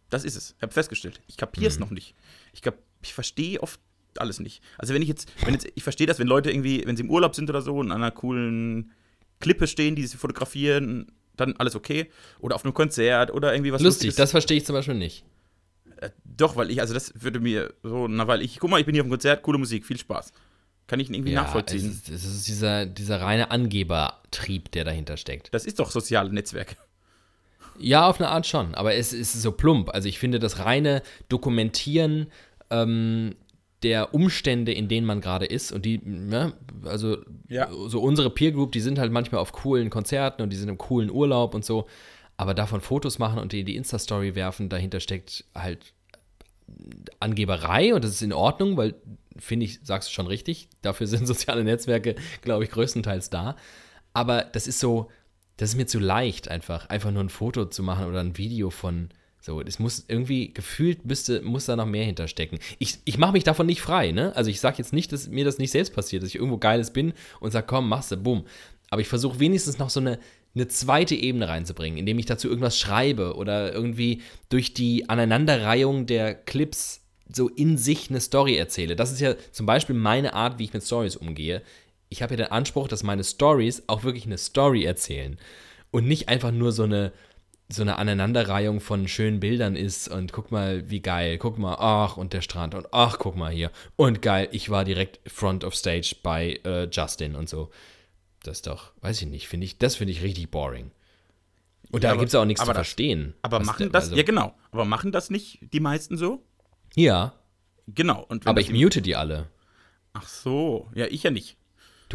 Das ist es. Ich habe festgestellt. Ich kapiere es noch nicht. Ich, kap- ich verstehe oft alles nicht. Also wenn ich jetzt, wenn jetzt, ich verstehe das, wenn Leute irgendwie, wenn sie im Urlaub sind oder so und an einer coolen Klippe stehen, die sie fotografieren, dann alles okay. Oder auf einem Konzert oder irgendwie was Lustig, Lustiges. das verstehe ich zum Beispiel nicht. Äh, doch, weil ich, also das würde mir so, na, weil ich, guck mal, ich bin hier auf dem Konzert, coole Musik, viel Spaß. Kann ich irgendwie nachvollziehen. Es ist, es ist dieser, dieser reine Angebertrieb, der dahinter steckt. das ist doch soziale Netzwerke. Ja, auf eine Art schon, aber es ist so plump. Also ich finde das reine Dokumentieren ähm, der Umstände, in denen man gerade ist und die, ja, also Ja. so unsere Peer Group, die sind halt manchmal auf coolen Konzerten und die sind im coolen Urlaub und so, aber davon Fotos machen und die in die Insta-Story werfen, dahinter steckt halt Angeberei und das ist in Ordnung, weil, finde ich, sagst du schon richtig, dafür sind soziale Netzwerke, glaube ich, größtenteils da. Aber das ist so, das ist mir zu leicht einfach, einfach nur ein Foto zu machen oder ein Video von so. Das muss irgendwie gefühlt müsste, muss da noch mehr hinterstecken. Ich, ich mache mich davon nicht frei, ne? Also ich sage jetzt nicht, dass mir das nicht selbst passiert, dass ich irgendwo Geiles bin und sage, komm, machst du, bumm. Aber ich versuche wenigstens noch so eine, eine zweite Ebene reinzubringen, indem ich dazu irgendwas schreibe oder irgendwie durch die Aneinanderreihung der Clips so in sich eine Story erzähle. Das ist ja zum Beispiel meine Art, wie ich mit Stories umgehe. Ich habe ja den Anspruch, dass meine Stories auch wirklich eine Story erzählen und nicht einfach nur so eine so eine Aneinanderreihung von schönen Bildern ist und guck mal, wie geil, guck mal, ach, und der Strand und ach, guck mal hier. Und geil, ich war direkt front of stage bei äh, Justin und so. Das ist doch, weiß ich nicht, finde ich, das finde ich richtig boring. Und Ja, da gibt es auch nichts zu aber das- verstehen. Aber machen das, also- ja genau, aber machen das nicht die meisten so? Ja, Genau. Aber ich mute die alle. Ach so, ja, ich ja nicht.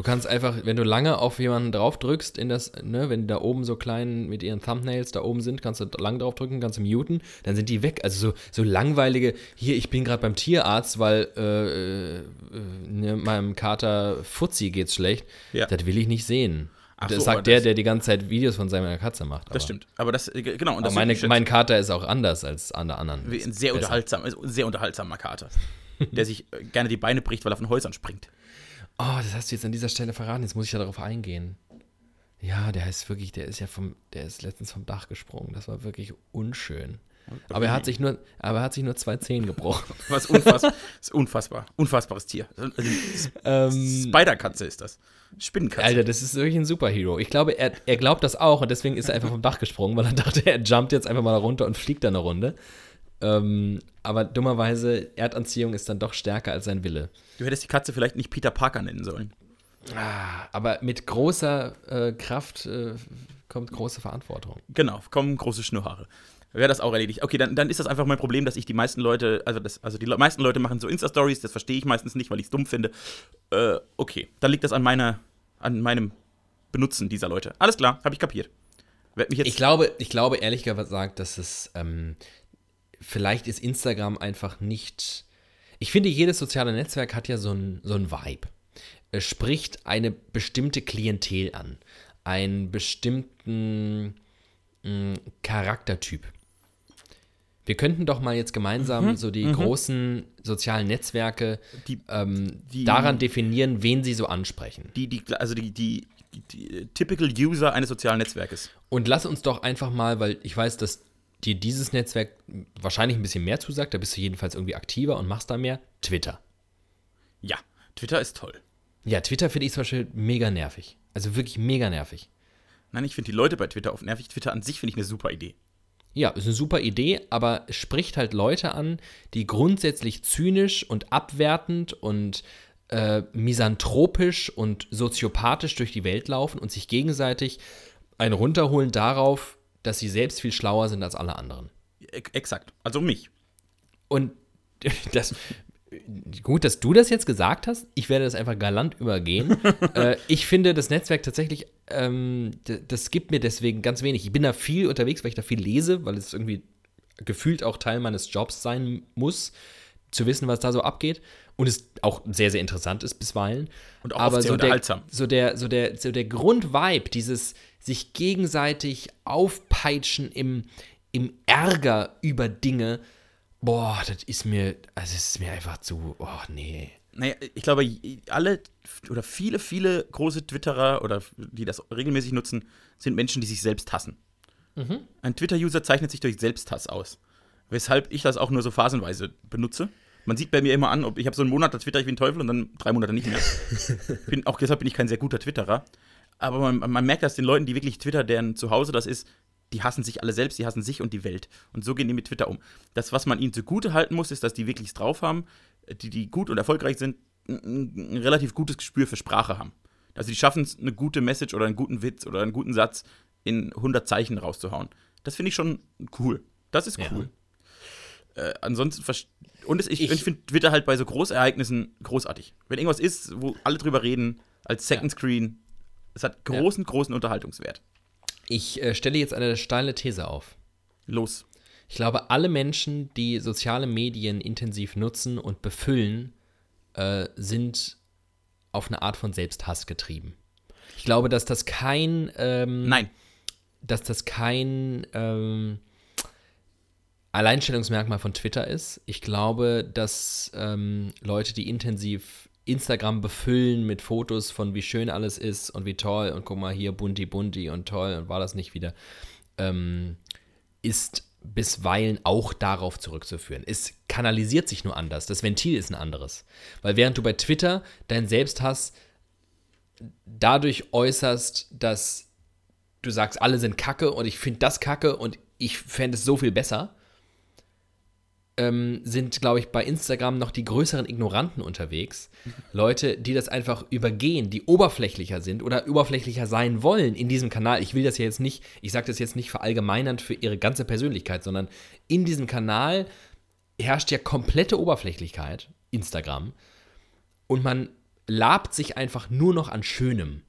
Du kannst einfach, wenn du lange auf jemanden drauf drückst, in das, ne, wenn die da oben so klein mit ihren Thumbnails da oben sind, kannst du lang drauf drücken, kannst du muten, dann sind die weg. Also so, so langweilige, hier, ich bin gerade beim Tierarzt, weil äh, äh, ne, meinem Kater Fuzzi geht's schlecht. Ja. Das will ich nicht sehen. Ach das so, sagt aber der, das- der die ganze Zeit Videos von seiner Katze macht. Das stimmt. Aber das, äh, genau. Und Aber das meine, mein Kater ist auch anders als alle anderen. ein sehr, unterhaltsam, ein sehr unterhaltsamer Kater, der sich äh, gerne die Beine bricht, weil er von Häusern springt. Oh, das hast du jetzt an dieser Stelle verraten. Jetzt muss ich ja darauf eingehen. Ja, der ist wirklich, der ist ja vom, der ist letztens vom Dach gesprungen. Das war wirklich unschön. Aber er hat sich nur, aber er hat sich nur zwei Zehen gebrochen. Was unfassbar, ist unfassbar. Unfassbares Tier. Also, ähm, Spider-Katze ist das. Spinnenkatze. Alter, das ist wirklich ein Superhero. Ich glaube, er, er glaubt das auch und deswegen ist er einfach vom Dach gesprungen, weil er dachte, er jumpt jetzt einfach mal runter und fliegt da eine Runde. Ähm, aber dummerweise, Erdanziehung ist dann doch stärker als sein Wille. Du hättest die Katze vielleicht nicht Peter Parker nennen sollen. Aber mit großer äh, Kraft äh, kommt große Verantwortung. Genau, kommen große Schnurrhaare. Wäre das auch erledigt. Okay, dann, dann ist das einfach mein Problem, dass ich die meisten Leute, also, das, also die Le- meisten Leute machen so Insta-Stories, das verstehe ich meistens nicht, weil ich es dumm finde. Äh, okay, dann liegt das an meiner, an meinem Benutzen dieser Leute. Alles klar, habe ich kapiert. Ich glaube, ich glaube ehrlich gesagt, dass es ähm, vielleicht ist Instagram einfach nicht. Ich finde, jedes soziale Netzwerk hat ja so ein, so ein Vibe. Es spricht eine bestimmte Klientel an, einen bestimmten mh, Charaktertyp. Wir könnten doch mal jetzt gemeinsam so die großen sozialen Netzwerke Die- ähm, die- daran definieren, wen sie so ansprechen. die, die, also die, die, die, die typical User eines sozialen Netzwerkes. Und lass uns doch einfach mal, weil ich weiß, dass dir dieses Netzwerk wahrscheinlich ein bisschen mehr zusagt, da bist du jedenfalls irgendwie aktiver und machst da mehr, Twitter. Ja, Twitter ist toll. Ja, Twitter finde ich zum Beispiel mega nervig. Also wirklich mega nervig. Nein, ich finde die Leute bei Twitter oft nervig. Twitter an sich finde ich eine super Idee. Ja, ist eine super Idee, aber es spricht halt Leute an, die grundsätzlich zynisch und abwertend und äh, misanthropisch und soziopathisch durch die Welt laufen und sich gegenseitig ein runterholen darauf, dass sie selbst viel schlauer sind als alle anderen. Exakt. Also mich. Und das. Gut, dass du das jetzt gesagt hast. Ich werde das einfach galant übergehen. äh, ich finde das Netzwerk tatsächlich, ähm, das gibt mir deswegen ganz wenig. Ich bin da viel unterwegs, weil ich da viel lese, weil es irgendwie gefühlt auch Teil meines Jobs sein muss, zu wissen, was da so abgeht. Und es auch sehr, sehr interessant ist bisweilen. Und auch Aber sehr so der, unterhaltsam. so der, so der, so der Grundvibe, dieses sich gegenseitig aufpeitschen im, im Ärger über Dinge Boah, das ist mir, also es ist mir einfach zu, oh nee. Naja, ich glaube, alle oder viele, viele große Twitterer oder die das regelmäßig nutzen, sind Menschen, die sich selbst hassen. Mhm. Ein Twitter-User zeichnet sich durch Selbsthass aus. Weshalb ich das auch nur so phasenweise benutze. Man sieht bei mir immer an, ob ich habe so einen Monat, da twitter ich wie ein Teufel und dann drei Monate nicht mehr. bin, auch deshalb bin ich kein sehr guter Twitterer. Aber man, man merkt das den Leuten, die wirklich Twitter, deren Zuhause das ist, die hassen sich alle selbst, die hassen sich und die Welt. Und so gehen die mit Twitter um. Das, was man ihnen zugute halten muss, ist, dass die wirklich drauf haben, die, die gut und erfolgreich sind, ein, ein relativ gutes Gespür für Sprache haben. Also die schaffen es, eine gute Message oder einen guten Witz oder einen guten Satz in 100 Zeichen rauszuhauen. Das finde ich schon cool. Das ist cool. Ja. Äh, ansonsten, und es, ich, ich, ich finde Twitter halt bei so Großereignissen großartig. Wenn irgendwas ist, wo alle drüber reden, als Second ja. Screen, es hat großen, ja. großen Unterhaltungswert. Ich äh, stelle jetzt eine steile These auf. Los. Ich glaube, alle Menschen, die soziale Medien intensiv nutzen und befüllen, äh, sind auf eine Art von Selbsthass getrieben. Ich glaube, dass das kein. Ähm, Nein. Dass das kein ähm, Alleinstellungsmerkmal von Twitter ist. Ich glaube, dass ähm, Leute, die intensiv Instagram befüllen mit Fotos von wie schön alles ist und wie toll und guck mal hier bunti bunti und toll und war das nicht wieder, ähm, ist bisweilen auch darauf zurückzuführen. Es kanalisiert sich nur anders. Das Ventil ist ein anderes. Weil während du bei Twitter deinen Selbsthass dadurch äußerst, dass du sagst, alle sind kacke und ich finde das kacke und ich fände es so viel besser, ähm, sind, glaube ich, bei Instagram noch die größeren Ignoranten unterwegs. Leute, die das einfach übergehen, die oberflächlicher sind oder oberflächlicher sein wollen in diesem Kanal. Ich will das ja jetzt nicht, ich sage das jetzt nicht verallgemeinernd für ihre ganze Persönlichkeit, sondern in diesem Kanal herrscht ja komplette Oberflächlichkeit, Instagram. Und man labt sich einfach nur noch an Schönem.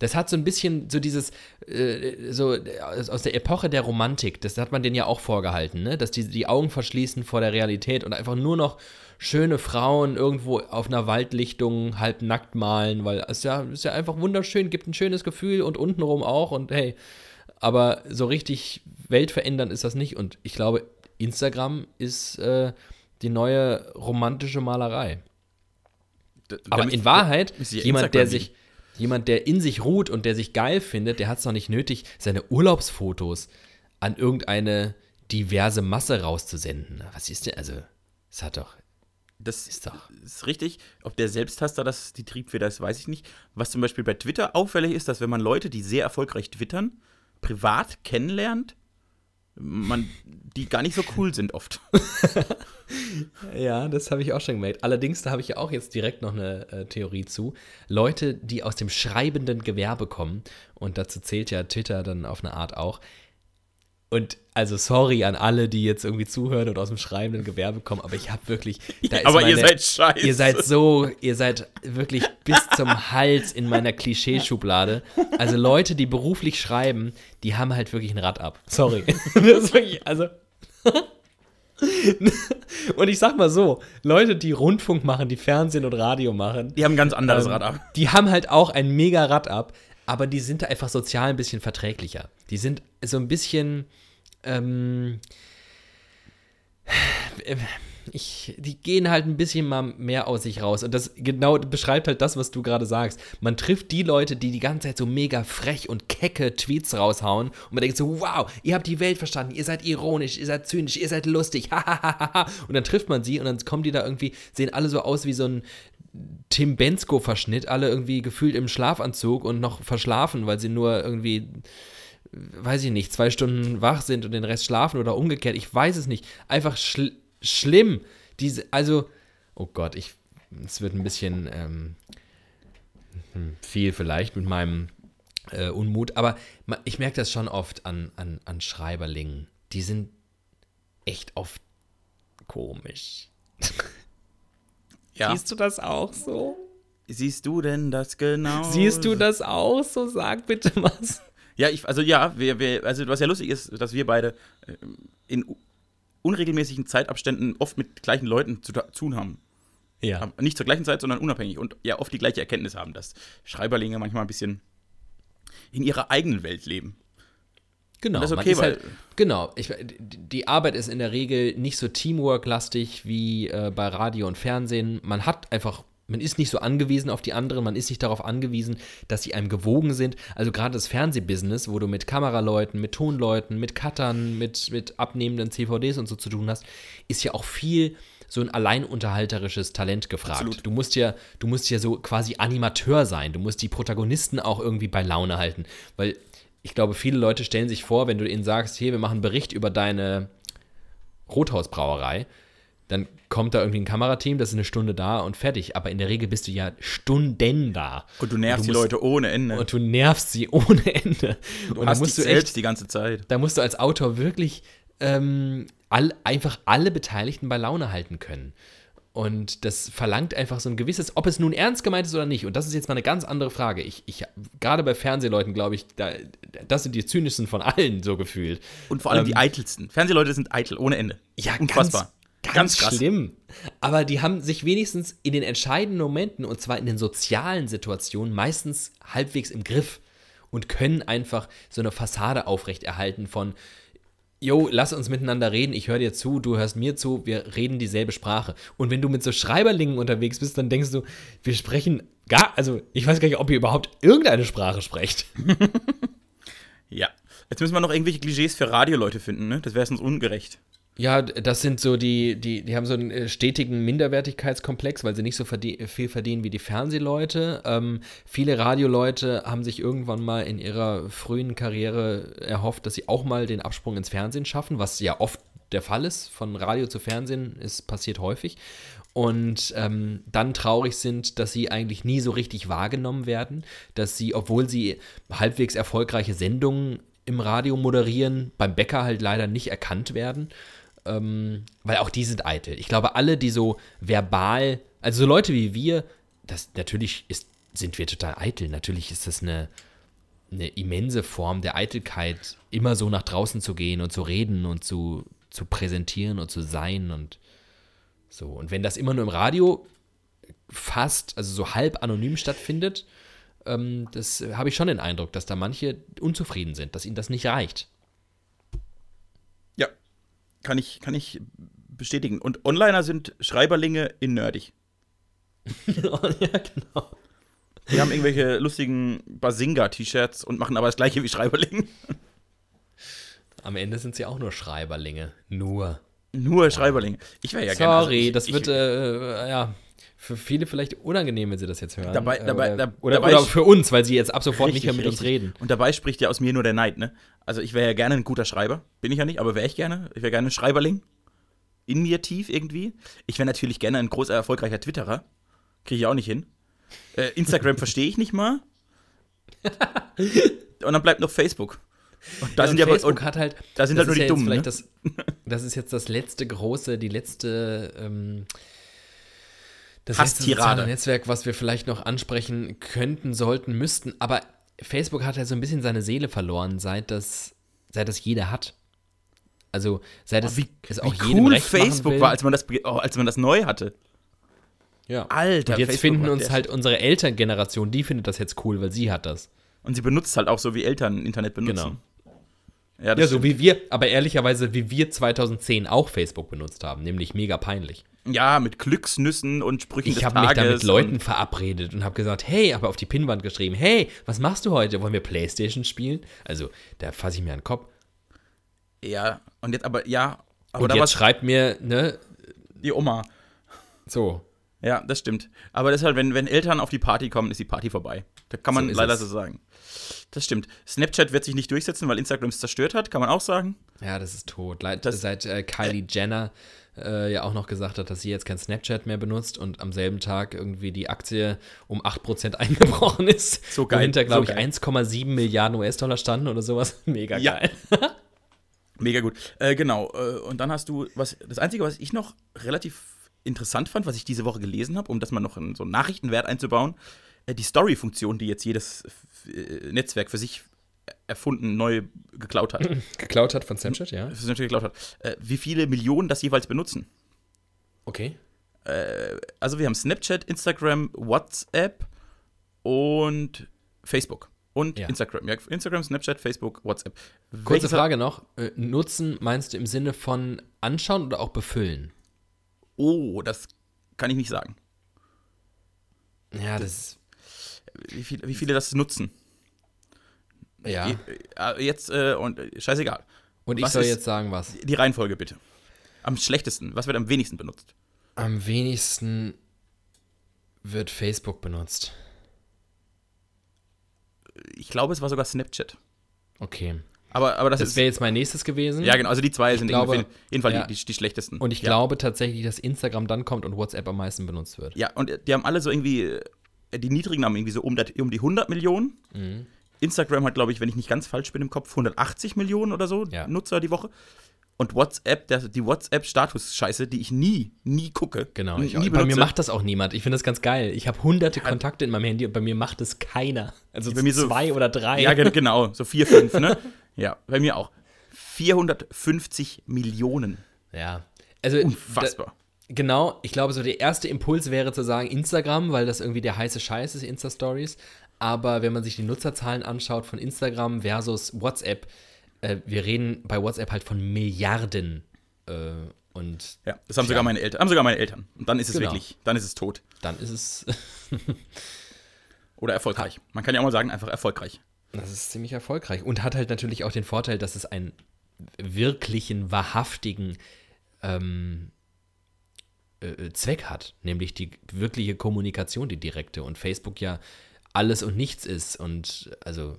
Das hat so ein bisschen so dieses, äh, so aus der Epoche der Romantik, das hat man denen ja auch vorgehalten, ne? dass die die Augen verschließen vor der Realität und einfach nur noch schöne Frauen irgendwo auf einer Waldlichtung halb nackt malen, weil es ja, ist ja einfach wunderschön, gibt ein schönes Gefühl und untenrum auch und hey, aber so richtig weltverändernd ist das nicht und ich glaube, Instagram ist äh, die neue romantische Malerei. Aber in Wahrheit, jemand, der sich, Jemand, der in sich ruht und der sich geil findet, der hat es doch nicht nötig, seine Urlaubsfotos an irgendeine diverse Masse rauszusenden. Was ist denn, also, das hat doch. Das ist doch. Ist richtig. Ob der Selbsttaster das die Triebfeder ist, weiß ich nicht. Was zum Beispiel bei Twitter auffällig ist, dass wenn man Leute, die sehr erfolgreich twittern, privat kennenlernt, man, die gar nicht so cool sind oft. ja, das habe ich auch schon gemerkt. Allerdings, da habe ich ja auch jetzt direkt noch eine äh, Theorie zu. Leute, die aus dem schreibenden Gewerbe kommen, und dazu zählt ja Twitter dann auf eine Art auch, und also sorry an alle, die jetzt irgendwie zuhören und aus dem schreibenden Gewerbe kommen, aber ich habe wirklich. Ja, aber meine, ihr seid scheiße. Ihr seid so, ihr seid wirklich bis zum Hals in meiner Klischeeschublade. Also Leute, die beruflich schreiben, die haben halt wirklich ein Rad ab. Sorry. das ist wirklich, also. und ich sag mal so, Leute, die Rundfunk machen, die Fernsehen und Radio machen, die haben ein ganz anderes ähm, Rad ab. Die haben halt auch ein mega Rad ab, aber die sind da einfach sozial ein bisschen verträglicher. Die sind so ein bisschen ähm, ich, die gehen halt ein bisschen mal mehr aus sich raus. Und das genau beschreibt halt das, was du gerade sagst. Man trifft die Leute, die die ganze Zeit so mega frech und kecke Tweets raushauen. Und man denkt so, wow, ihr habt die Welt verstanden, ihr seid ironisch, ihr seid zynisch, ihr seid lustig, und dann trifft man sie und dann kommen die da irgendwie, sehen alle so aus wie so ein Tim Bensko-Verschnitt, alle irgendwie gefühlt im Schlafanzug und noch verschlafen, weil sie nur irgendwie weiß ich nicht, zwei Stunden wach sind und den Rest schlafen oder umgekehrt. Ich weiß es nicht. Einfach schl schlimm. Diese, also, oh Gott, ich, es wird ein bisschen ähm, hm, viel vielleicht mit meinem äh, Unmut, aber ich merke das schon oft an, an, an Schreiberlingen. Die sind echt oft komisch. Ja. Siehst du das auch so? Siehst du denn das genau? Siehst du das auch so? Sag bitte was. Ja, ich, also ja, wir, wir, also was ja lustig ist, dass wir beide äh, in unregelmäßigen Zeitabständen oft mit gleichen Leuten zu tun haben. Ja. Nicht zur gleichen Zeit, sondern unabhängig und ja oft die gleiche Erkenntnis haben, dass Schreiberlinge manchmal ein bisschen in ihrer eigenen Welt leben. Genau, das ist okay, ist weil halt, genau. Ich, die Arbeit ist in der Regel nicht so Teamwork-lastig wie äh, bei Radio und Fernsehen. Man hat einfach, man ist nicht so angewiesen auf die anderen, man ist nicht darauf angewiesen, dass sie einem gewogen sind. Also gerade das Fernsehbusiness, wo du mit Kameraleuten, mit Tonleuten, mit Cuttern, mit, mit abnehmenden CVDs und so zu tun hast, ist ja auch viel so ein alleinunterhalterisches Talent gefragt. Absolut. Du musst ja, du musst ja so quasi Animateur sein. Du musst die Protagonisten auch irgendwie bei Laune halten. Weil ich glaube, viele Leute stellen sich vor, wenn du ihnen sagst, hier, wir machen einen Bericht über deine Rothausbrauerei, dann kommt da irgendwie ein Kamerateam, das ist eine Stunde da und fertig. Aber in der Regel bist du ja Stunden da. und du nervst du die Leute ohne Ende. Und du nervst sie ohne Ende. du und da hast dich musst du selbst echt, die ganze Zeit. da musst du als Autor wirklich ähm, all, einfach alle Beteiligten bei Laune halten können. Und das verlangt einfach so ein gewisses, ob es nun ernst gemeint ist oder nicht. Und das ist jetzt mal eine ganz andere Frage. Ich, ich gerade bei Fernsehleuten glaube ich, da, das sind die zynischsten von allen so gefühlt. Und vor allem Ähm, die eitelsten. Fernsehleute sind eitel, ohne Ende. Ja, Unfassbar. Ganz, Ganz ganz, krass. schlimm. Aber die haben sich wenigstens in den entscheidenden Momenten, und zwar in den sozialen Situationen, meistens halbwegs im Griff und können einfach so eine Fassade aufrechterhalten von, Jo, lass uns miteinander reden, ich höre dir zu, du hörst mir zu, wir reden dieselbe Sprache. Und wenn du mit so Schreiberlingen unterwegs bist, dann denkst du, wir sprechen gar, also ich weiß gar nicht, ob ihr überhaupt irgendeine Sprache sprecht. Ja. Jetzt müssen wir noch irgendwelche Klischees für Radioleute finden, ne? Das wäre sonst ungerecht. Ja, das sind so die, die, die haben so einen äh, stetigen Minderwertigkeitskomplex, weil sie nicht so verdie viel verdienen wie die Fernsehleute. Ähm, viele Radioleute haben sich irgendwann mal in ihrer frühen Karriere erhofft, dass sie auch mal den Absprung ins Fernsehen schaffen, was ja oft der Fall ist. Von Radio zu Fernsehen ist passiert häufig. Und ähm, dann traurig sind, dass sie eigentlich nie so richtig wahrgenommen werden, dass sie, obwohl sie halbwegs erfolgreiche Sendungen im Radio moderieren, beim Bäcker halt leider nicht erkannt werden ähm, weil auch die sind eitel. Ich glaube, alle, die so verbal, also so Leute wie wir, das natürlich ist, sind wir total eitel. Natürlich ist das eine, eine immense Form der Eitelkeit, immer so nach draußen zu gehen und zu reden und zu, zu präsentieren und zu sein und so. Und wenn das immer nur im Radio fast, also so halb anonym stattfindet, ähm, das habe ich schon den Eindruck, dass da manche unzufrieden sind, dass ihnen das nicht reicht. Kann ich, kann ich bestätigen. Und Onliner sind Schreiberlinge in nerdig. ja, genau. Die haben irgendwelche lustigen Basinga-T-Shirts und machen aber das gleiche wie Schreiberling. Am Ende sind sie auch nur Schreiberlinge. Nur. Nur Schreiberlinge. Ich wäre ja gerne. also Sorry, ich- das ich- wird äh, ja für viele vielleicht unangenehm, wenn sie das jetzt hören. Dabei- dabei- oder, oder, dabei oder für uns, weil sie jetzt ab sofort nicht Richtig, mehr mit uns richtig. reden. Und dabei spricht ja aus mir nur der Neid, ne? Also ich wäre ja gerne ein guter Schreiber. Bin ich ja nicht, aber wäre ich gerne. Ich wäre gerne ein Schreiberling. In mir tief irgendwie. Ich wäre natürlich gerne ein großer, erfolgreicher Twitterer. Kriege ich auch nicht hin. Äh, Instagram verstehe ich nicht mal. Und dann bleibt noch Facebook. Und da Ja, sind ja Facebook und hat halt. da sind halt nur die ja Dummen, ne? Das, das ist jetzt das letzte große, die letzte. Ähm, das Hasstirade. Netzwerk, was wir vielleicht noch ansprechen könnten, sollten, müssten. Aber Facebook hat ja so ein bisschen seine Seele verloren, seit das, seit das jeder hat. Also seit es, wie, es auch wie jedem cool recht Facebook war, als man, das, oh, als man das neu hatte. Ja. Alter, Und jetzt Facebook finden uns halt unsere Elterngeneration, die findet das jetzt cool, weil sie hat das. Und sie benutzt halt auch so, wie Eltern Internet benutzen. Genau. Ja, das Ja, so stimmt. wie wir, aber ehrlicherweise, wie wir 2010 auch Facebook benutzt haben, nämlich mega peinlich. Ja, mit Glücksnüssen und Sprüchen Ich habe mich da mit Leuten verabredet und habe gesagt, hey, aber auf die Pinnwand geschrieben, hey, was machst du heute? Wollen wir Playstation spielen? Also, da fasse ich mir an den Kopf. Ja, und jetzt aber, ja, aber und da jetzt schreibt mir, ne, die Oma. so. Ja, das stimmt. Aber halt, wenn, wenn Eltern auf die Party kommen, ist die Party vorbei. Da kann man So leider es. so sagen. Das stimmt. Snapchat wird sich nicht durchsetzen, weil Instagram es zerstört hat, kann man auch sagen. Ja, das ist tot. Leid, Das- seit äh, Kylie Jenner äh, ja auch noch gesagt hat, dass sie jetzt kein Snapchat mehr benutzt und am selben Tag irgendwie die Aktie um 8% eingebrochen ist. So geil, Wohinter, glaube so ich, geil. 1,7 Milliarden US-Dollar standen oder sowas. Mega Ja. geil. Mega gut. Äh, genau. Äh, und dann hast du, was, das Einzige, was ich noch relativ interessant fand, was ich diese Woche gelesen habe, um das mal noch in so einen Nachrichtenwert einzubauen, äh, die Story-Funktion, die jetzt jedes äh, Netzwerk für sich erfunden, neu geklaut hat. Geklaut hat von Snapchat, ja. natürlich geklaut hat. Äh, wie viele Millionen das jeweils benutzen. Okay. Also wir haben Snapchat, Instagram, WhatsApp und Facebook. und Ja. Instagram. Ja, Instagram, Snapchat, Facebook, WhatsApp. Kurze Welches- Frage noch. Äh, Nutzen meinst du im Sinne von anschauen oder auch befüllen? Oh, das kann ich nicht sagen. Ja, das. Wie, viel, wie viele das nutzen. Ja. Äh, äh, Jetzt, äh, und äh, scheißegal. Und ich was soll jetzt sagen, was? Die Reihenfolge bitte. Am schlechtesten. Was wird am wenigsten benutzt? Am wenigsten wird Facebook benutzt. Ich glaube, es war sogar Snapchat. Okay. Aber, aber das, Das wäre jetzt mein nächstes gewesen. Ja, genau. Also die zwei sind glaube, auf jeden Fall ja. die, die, die schlechtesten. Und ich ja. glaube tatsächlich, dass Instagram dann kommt und WhatsApp am meisten benutzt wird. Ja, und die haben alle so irgendwie. Die niedrigen haben irgendwie so um, um die 100 Millionen. Mhm. Instagram hat, glaube ich, wenn ich nicht ganz falsch bin im Kopf, 180 Millionen oder so Ja. Nutzer die Woche. Und WhatsApp, der, die WhatsApp-Status-Scheiße, die ich nie, nie gucke. Genau. nie Ich, bei mir macht das auch niemand. Ich finde das ganz geil. Ich habe hunderte Kontakte in meinem Handy und bei mir macht es keiner. Also Bei mir so- zwei oder drei. Ja, ge- genau. So vier, fünf, ne? Ja, bei mir auch. 450 Millionen. Ja. Also, Unfassbar. Da, genau, ich glaube, so der erste Impuls wäre zu sagen Instagram, weil das irgendwie der heiße Scheiß ist, Insta-Stories. Aber wenn man sich die Nutzerzahlen anschaut von Instagram versus WhatsApp, äh, wir reden bei WhatsApp halt von Milliarden. Äh, und Ja, das haben sogar meine Eltern. Haben sogar meine Eltern. Und dann ist es Genau. wirklich, dann ist es tot. dann ist es, Oder erfolgreich. Man kann ja auch mal sagen, einfach erfolgreich. das ist ziemlich erfolgreich. Und hat halt natürlich auch den Vorteil, dass es einen wirklichen, wahrhaftigen ähm, äh, Zweck hat, nämlich die wirkliche Kommunikation, die direkte. Und Facebook ja alles und nichts ist. Und also,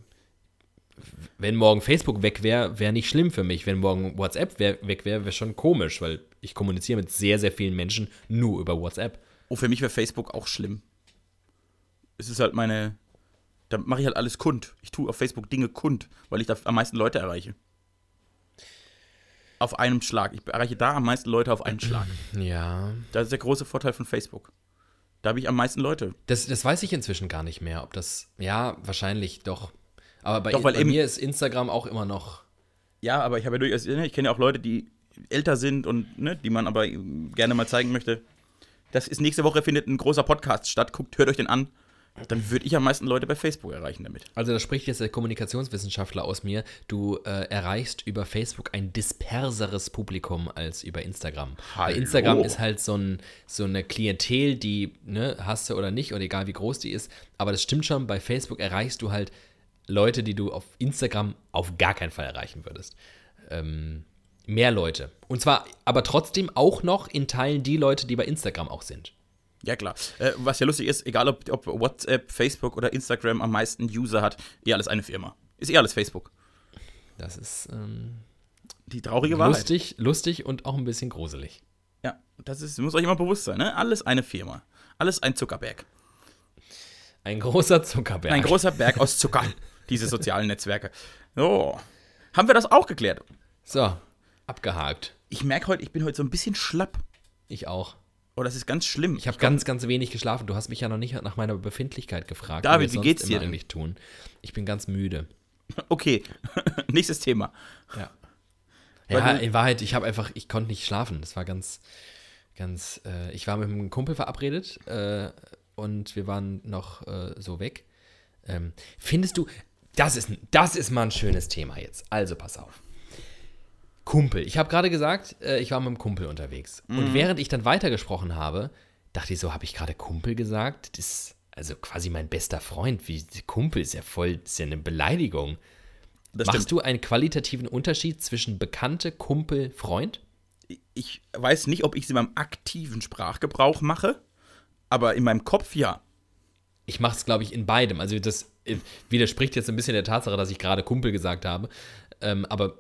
wenn morgen Facebook weg wäre, wäre nicht schlimm für mich. Wenn morgen WhatsApp wär, weg wäre, wäre schon komisch, weil ich kommuniziere mit sehr, sehr vielen Menschen nur über WhatsApp. Oh, für mich wäre Facebook auch schlimm. Es ist halt meine. Da mache ich halt alles kund. Ich tue auf Facebook Dinge kund, weil ich da am meisten Leute erreiche. Auf einem Schlag. Ich erreiche da am meisten Leute auf einen Schlag. Ja. Das ist der große Vorteil von Facebook. Da habe ich am meisten Leute. Das, das weiß ich inzwischen gar nicht mehr, ob das. Ja, wahrscheinlich doch. Aber bei, Doch, weil bei eben- mir ist Instagram auch immer noch. Ja, aber ich habe ja durchaus, ne, ich kenne ja auch Leute, die älter sind und ne, die man aber gerne mal zeigen möchte. Das ist nächste Woche findet ein großer Podcast statt. Guckt, hört euch den an. Dann würde ich am meisten Leute bei Facebook erreichen damit. Also da spricht jetzt der Kommunikationswissenschaftler aus mir. Du äh, erreichst über Facebook ein disperseres Publikum als über Instagram. Bei Hallo. Instagram ist halt so, ein, so eine Klientel, die, ne, hast du oder nicht, und egal wie groß die ist. Aber das stimmt schon, bei Facebook erreichst du halt Leute, die du auf Instagram auf gar keinen Fall erreichen würdest. Ähm, mehr Leute. Und zwar aber trotzdem auch noch in Teilen die Leute, die bei Instagram auch sind. Ja, klar. Äh, was ja lustig ist, egal ob, ob WhatsApp, Facebook oder Instagram am meisten User hat, eh alles eine Firma. Ist eh alles Facebook. Das ist ähm, Die traurige Wahrheit. lustig, lustig und auch ein bisschen gruselig. Ja, das ist, muss euch immer bewusst sein, ne? Alles eine Firma. Alles ein Zuckerberg. Ein großer Zuckerberg. Ein großer Berg aus Zucker, diese sozialen Netzwerke. So. Haben wir das auch geklärt? So, abgehakt. Ich merke heute, ich bin heute so ein bisschen schlapp. Ich auch. Oh, das ist ganz schlimm. Ich habe ganz, ganz wenig geschlafen. Du hast mich ja noch nicht nach meiner Befindlichkeit gefragt. David, wie geht's dir denn? eigentlich tun. Ich bin ganz müde. Okay, nächstes Thema. Ja. Ja, in Wahrheit, ich habe einfach, ich konnte nicht schlafen. Das war ganz, ganz, äh, ich war mit einem Kumpel verabredet äh, und wir waren noch äh, so weg. Ähm, findest du, das ist, das ist mal ein schönes Thema jetzt. Also pass auf. Kumpel. Ich habe gerade gesagt, äh, ich war mit einem Kumpel unterwegs. Mhm. Und während ich dann weitergesprochen habe, dachte ich so, habe ich gerade Kumpel gesagt? Das ist also quasi mein bester Freund. Wie Kumpel ist ja voll, ist ja eine Beleidigung. Das Machst stimmt. du einen qualitativen Unterschied zwischen Bekannte, Kumpel, Freund? Ich weiß nicht, ob ich sie beim aktiven Sprachgebrauch mache, aber in meinem Kopf ja. Ich mache es, glaube ich, in beidem. Also das äh, widerspricht jetzt ein bisschen der Tatsache, dass ich gerade Kumpel gesagt habe. Ähm, aber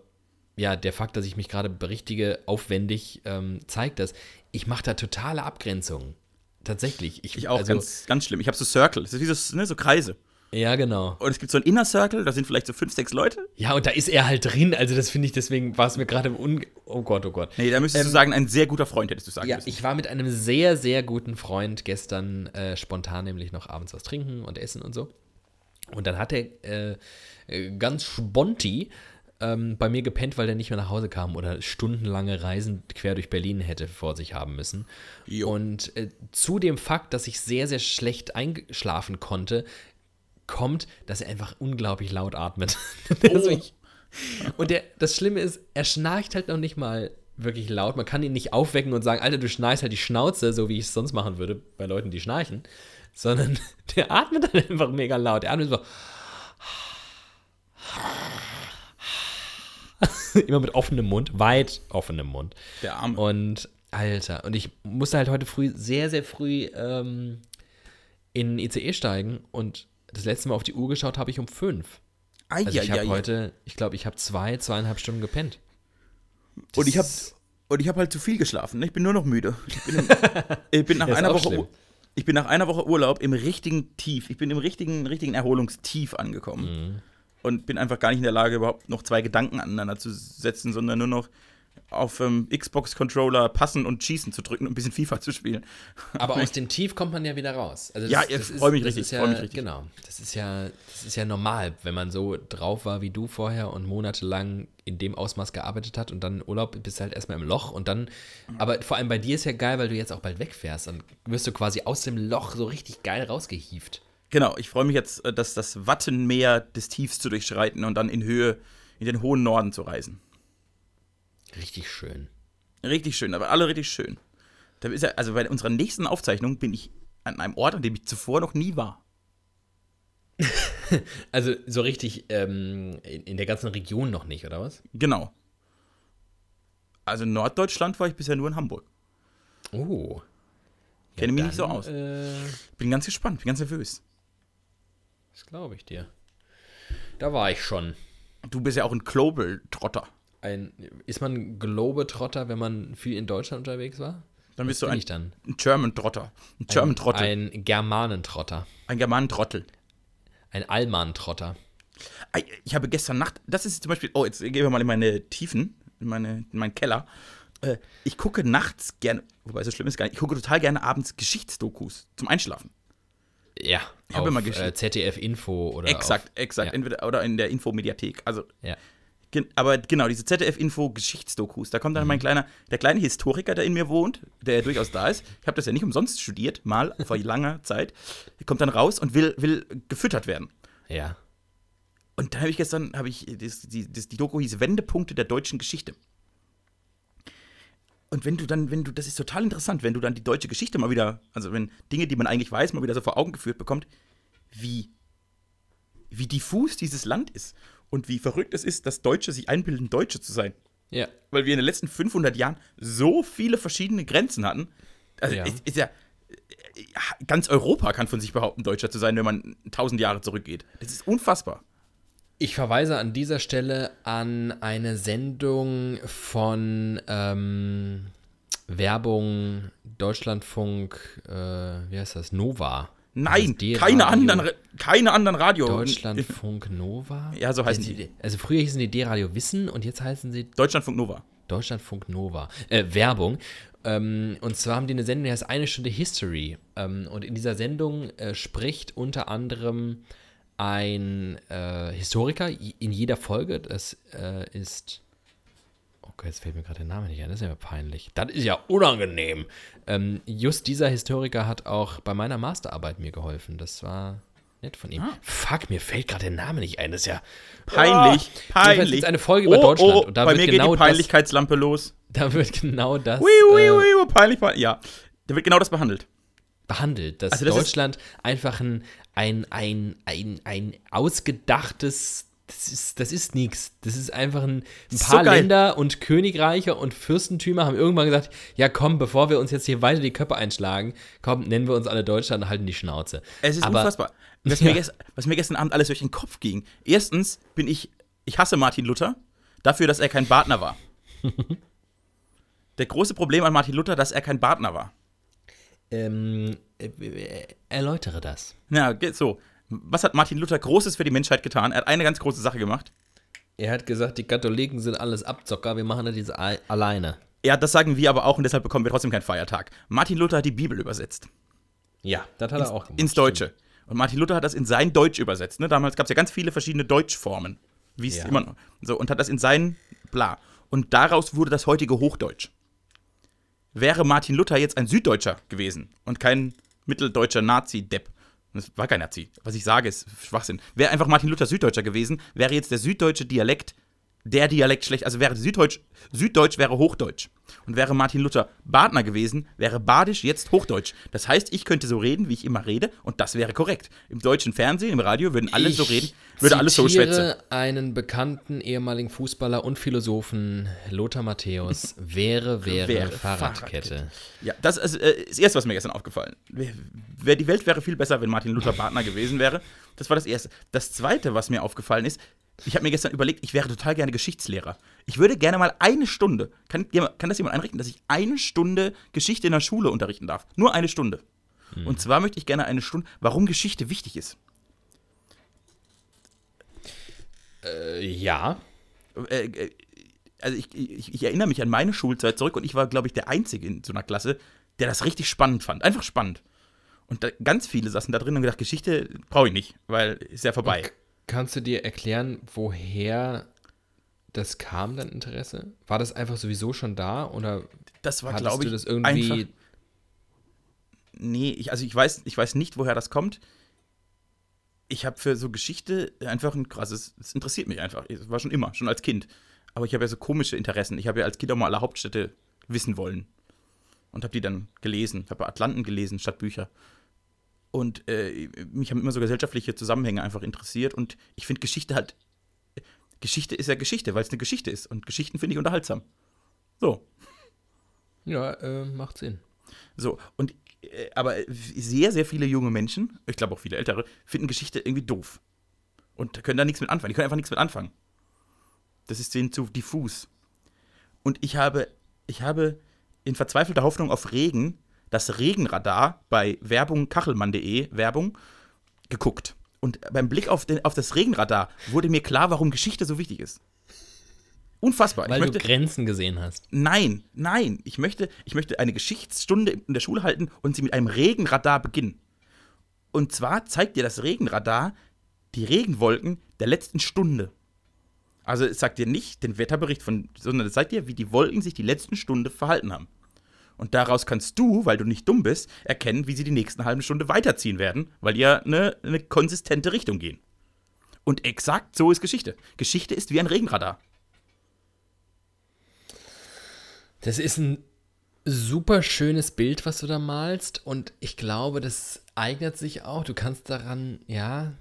ja, der Fakt, dass ich mich gerade berichtige, aufwendig, ähm, zeigt das. Ich mache da totale Abgrenzungen. Tatsächlich. Ich auch also, ganz, ganz schlimm. Ich habe so Circle, das ist wie so, ne, so Kreise. Ja, genau. Und es gibt so ein Inner Circle, da sind vielleicht so fünf, sechs Leute. Ja, und da ist er halt drin. Also das finde ich, deswegen war es mir gerade un... Oh Gott, oh Gott. Nee, da müsstest du sagen, ein sehr guter Freund hättest du sagen Ja, müssen. ich war mit einem sehr, sehr guten Freund gestern äh, spontan nämlich noch abends was trinken und essen und so. Und dann hat er äh, äh, ganz sponti ähm, bei mir gepennt, weil der nicht mehr nach Hause kam oder stundenlange Reisen quer durch Berlin hätte vor sich haben müssen. Jo. Und äh, zu dem Fakt, dass ich sehr, sehr schlecht einschlafen konnte, kommt, dass er einfach unglaublich laut atmet. Wirklich- und der, das Schlimme ist, er schnarcht halt noch nicht mal wirklich laut. Man kann ihn nicht aufwecken und sagen, Alter, du schnarchst halt die Schnauze, so wie ich es sonst machen würde bei Leuten, die schnarchen. Sondern der atmet dann einfach mega laut. Er atmet so. Immer mit offenem Mund, weit offenem Mund. Der Arme. Und Alter, und ich musste halt heute früh, sehr, sehr früh ähm, in den ICE steigen und das letzte Mal auf die Uhr geschaut habe ich um fünf. Also ich habe heute, ich glaube, ich habe zwei, zweieinhalb Stunden gepennt. Und ich habe Das- und ich habe halt zu viel geschlafen. Ne? Ich bin nur noch müde. Ich bin, ich bin nach Das einer Woche schlimm. Ich bin nach einer Woche Urlaub im richtigen Tief. Ich bin im richtigen richtigen Erholungstief angekommen Mhm. Und bin einfach gar nicht in der Lage überhaupt noch zwei Gedanken aneinander zu setzen, sondern nur noch auf ähm, Xbox Controller passen und schießen zu drücken und ein bisschen FIFA zu spielen. Aber aus dem Tief kommt man ja wieder raus. Also Ja, ich freu mich das richtig, ja, freu mich richtig. Genau. Das ist ja, das ist ja normal, wenn man so drauf war wie du vorher und monatelang in dem Ausmaß gearbeitet hat und dann Urlaub bist du halt erstmal im Loch und dann, aber vor allem bei dir ist ja geil, weil du jetzt auch bald wegfährst. Dann wirst du quasi aus dem Loch so richtig geil rausgehieft. Genau, ich freue mich jetzt, äh, dass das Wattenmeer des Tiefs zu durchschreiten und dann in Höhe in den hohen Norden zu reisen. Richtig schön. Richtig schön, aber alle richtig schön. Da ist ja, also bei unserer nächsten Aufzeichnung bin ich an einem Ort, an dem ich zuvor noch nie war. Also so richtig ähm, in, in der ganzen Region noch nicht, oder was? Genau. Also in Norddeutschland war ich bisher nur in Hamburg. Oh. Kenne mich nicht so aus. Äh, Bin ganz gespannt, bin ganz nervös. Das glaube ich dir. Da war ich schon. Du bist ja auch ein Global-Trotter. Ein, ist man Globetrotter, wenn man viel in Deutschland unterwegs war? Dann bist Was du ein, ich dann? ein German-Trotter. Ein German-Trottel. Ein, Ein Germanentrotter. Germanen-Trottel. Ein Alman-Trotter. Ei, Ich habe gestern Nacht, das ist zum Beispiel, oh, jetzt gehen wir mal in meine Tiefen, in, meine, in meinen Keller. Äh, Ich gucke nachts gerne, wobei so schlimm ist gar nicht, ich gucke total gerne abends Geschichtsdokus zum Einschlafen. Ja, Ich habe immer äh, geschickt. ZDF Info oder Exakt, exakt. ja. Entweder oder in der Infomediathek. Also, Ja. gen- aber genau, diese ZDF-Info-Geschichtsdokus, da kommt dann Mhm. mein kleiner, der kleine Historiker, der in mir wohnt, der ja durchaus da ist. Ich habe das ja nicht umsonst studiert, mal vor langer Zeit. Kommt dann raus und will, will gefüttert werden. Ja. Und dann habe ich gestern, habe ich, das, die, das, die Doku hieß Wendepunkte der deutschen Geschichte. Und wenn du dann, wenn du, das ist total interessant, wenn du dann die deutsche Geschichte mal wieder, also wenn Dinge, die man eigentlich weiß, mal wieder so vor Augen geführt bekommt, wie, wie diffus dieses Land ist und wie verrückt es ist, dass Deutsche sich einbilden, Deutsche zu sein. Ja. Weil wir in den letzten 500 Jahren so viele verschiedene Grenzen hatten. Also Ja. ist, ist ja, ganz Europa kann von sich behaupten, Deutscher zu sein, wenn man 1000 Jahre zurückgeht. Das ist unfassbar. Ich verweise an dieser Stelle an eine Sendung von ähm, Werbung Deutschlandfunk, äh, wie heißt das? Nova. Nein, ist keine D-Radio. anderen, keine anderen Radio. Deutschlandfunk Nova? Ja, so heißen die. Also früher hießen die D-Radio Wissen und jetzt heißen sie Deutschlandfunk Nova. Deutschlandfunk Nova. Äh, Werbung. Ähm, und zwar haben die eine Sendung, die heißt Eine Stunde History. Ähm, und in dieser Sendung äh, spricht unter anderem ein äh, Historiker in jeder Folge. Das äh, ist. Okay, jetzt fällt mir gerade der Name nicht ein. Das ist ja peinlich. Das ist ja unangenehm. Ähm, just dieser Historiker hat auch bei meiner Masterarbeit mir geholfen. Das war nett von ihm. Fuck, mir fällt gerade der Name nicht ein. Das ist ja Peinlich, Ah, jedenfalls peinlich. gibt's eine Folge über Deutschland Oh, und da bei wird mir genau geht die das- Peinlichkeitslampe los. Da wird genau das. Ui, ui, äh, ui, ui, peinlich, peinlich. Ja, da wird genau das behandelt. Behandelt, dass Also das ist- Deutschland einfach ein, ein, ein, ein, ein ausgedachtes, das ist, das ist nichts. Das ist einfach ein, ein So paar geil. Länder und Königreiche und Fürstentümer haben irgendwann gesagt, ja komm, bevor wir uns jetzt hier weiter die Köpfe einschlagen, komm, nennen wir uns alle Deutschland und halten die Schnauze. Es ist Aber- unfassbar. Was, mir gest, was mir gestern Abend alles durch den Kopf ging. Erstens bin ich, ich hasse Martin Luther dafür, dass er kein Badner war. Der große Problem an Martin Luther, dass er kein Badner war. Ähm, äh, äh, erläutere das. Ja, geht so. Was hat Martin Luther Großes für die Menschheit getan? Er hat eine ganz große Sache gemacht. Er hat gesagt, die Katholiken sind alles Abzocker, wir machen das jetzt al- alleine. Ja, das sagen wir aber auch und deshalb bekommen wir trotzdem keinen Feiertag. Martin Luther hat die Bibel übersetzt. Ja, das hat er auch gemacht. ins Deutsche. Und Martin Luther hat das in sein Deutsch übersetzt. Ne? Damals gab es ja ganz viele verschiedene Deutschformen. Wie es Ja. immer noch. So, und hat das in sein Bla. Und daraus wurde das heutige Hochdeutsch. Wäre Martin Luther jetzt ein Süddeutscher gewesen und kein mitteldeutscher Nazi-Depp, Das war kein Nazi. Was ich sage, ist Schwachsinn. Wäre einfach Martin Luther Süddeutscher gewesen, wäre jetzt der süddeutsche Dialekt der Dialekt schlecht. Also wäre Süddeutsch, Süddeutsch wäre Hochdeutsch. Und wäre Martin Luther Badner gewesen, wäre Badisch jetzt Hochdeutsch. Das heißt, ich könnte so reden, wie ich immer rede, und das wäre korrekt. Im deutschen Fernsehen, im Radio würden alle ich so reden, würde alles so schwätzen. einen bekannten ehemaligen Fußballer und Philosophen, Lothar Matthäus, wäre, wäre, Wäre Fahrradkette. Ja, das ist äh, das Erste, was mir gestern aufgefallen. Wer- Die Welt wäre viel besser, wenn Martin Luther Badner gewesen wäre. Das war das Erste. Das Zweite, was mir aufgefallen ist, ich habe mir gestern überlegt, ich wäre total gerne Geschichtslehrer. Ich würde gerne mal eine Stunde, kann, kann das jemand einrichten, dass ich eine Stunde Geschichte in der Schule unterrichten darf? Nur eine Stunde. Und zwar möchte ich gerne eine Stunde, warum Geschichte wichtig ist. Äh, ja. äh, äh, also ich, ich, ich erinnere mich an meine Schulzeit zurück und ich war, glaube ich, der Einzige in so einer Klasse, der das richtig spannend fand. Einfach spannend. Und da, ganz viele saßen da drin und haben gedacht, Geschichte brauche ich nicht, weil ist ja vorbei. K- Kannst du dir erklären, woher das kam, dein Interesse? War das einfach sowieso schon da oder Das war, hattest glaube ich, du das irgendwie einfach. Nee, ich, also ich weiß, ich weiß nicht, woher das kommt. Ich habe für so Geschichte einfach ein krasses, es interessiert mich einfach. Es war schon immer, schon als Kind. Aber ich habe ja so komische Interessen. Ich habe ja als Kind auch mal alle Hauptstädte wissen wollen. Und habe die dann gelesen. Ich habe Atlanten gelesen statt Bücher. Und äh, mich haben immer so gesellschaftliche Zusammenhänge einfach interessiert. Und ich finde Geschichte halt. Geschichte ist ja Geschichte, weil es eine Geschichte ist. Und Geschichten finde ich unterhaltsam. So. Ja, äh, macht Sinn. So, und äh, aber sehr, sehr viele junge Menschen, ich glaube auch viele ältere, finden Geschichte irgendwie doof. Und können da nichts mit anfangen. Die können einfach nichts mit anfangen. Das ist denen zu diffus. Und ich habe, ich habe in verzweifelter Hoffnung auf Regen das Regenradar bei Werbung kachelmann.de Werbung geguckt. Und beim Blick auf, den, auf das Regenradar wurde mir klar, warum Geschichte so wichtig ist. Unfassbar. Weil ich du möchte, Grenzen gesehen hast. Nein, nein. Ich möchte, ich möchte eine Geschichtsstunde in der Schule halten und sie mit einem Regenradar beginnen. Und zwar zeigt dir das Regenradar die Regenwolken der letzten Stunde. Also es sagt dir nicht den Wetterbericht von, sondern es zeigt dir, wie die Wolken sich die letzten Stunde verhalten haben. Und daraus kannst du, weil du nicht dumm bist, erkennen, wie sie die nächsten halben Stunde weiterziehen werden, weil die ja eine, eine konsistente Richtung gehen. Und exakt so ist Geschichte. Geschichte ist wie ein Regenradar. Das ist ein super schönes Bild, was du da malst. Und ich glaube, das eignet sich auch. Du kannst daran, ja.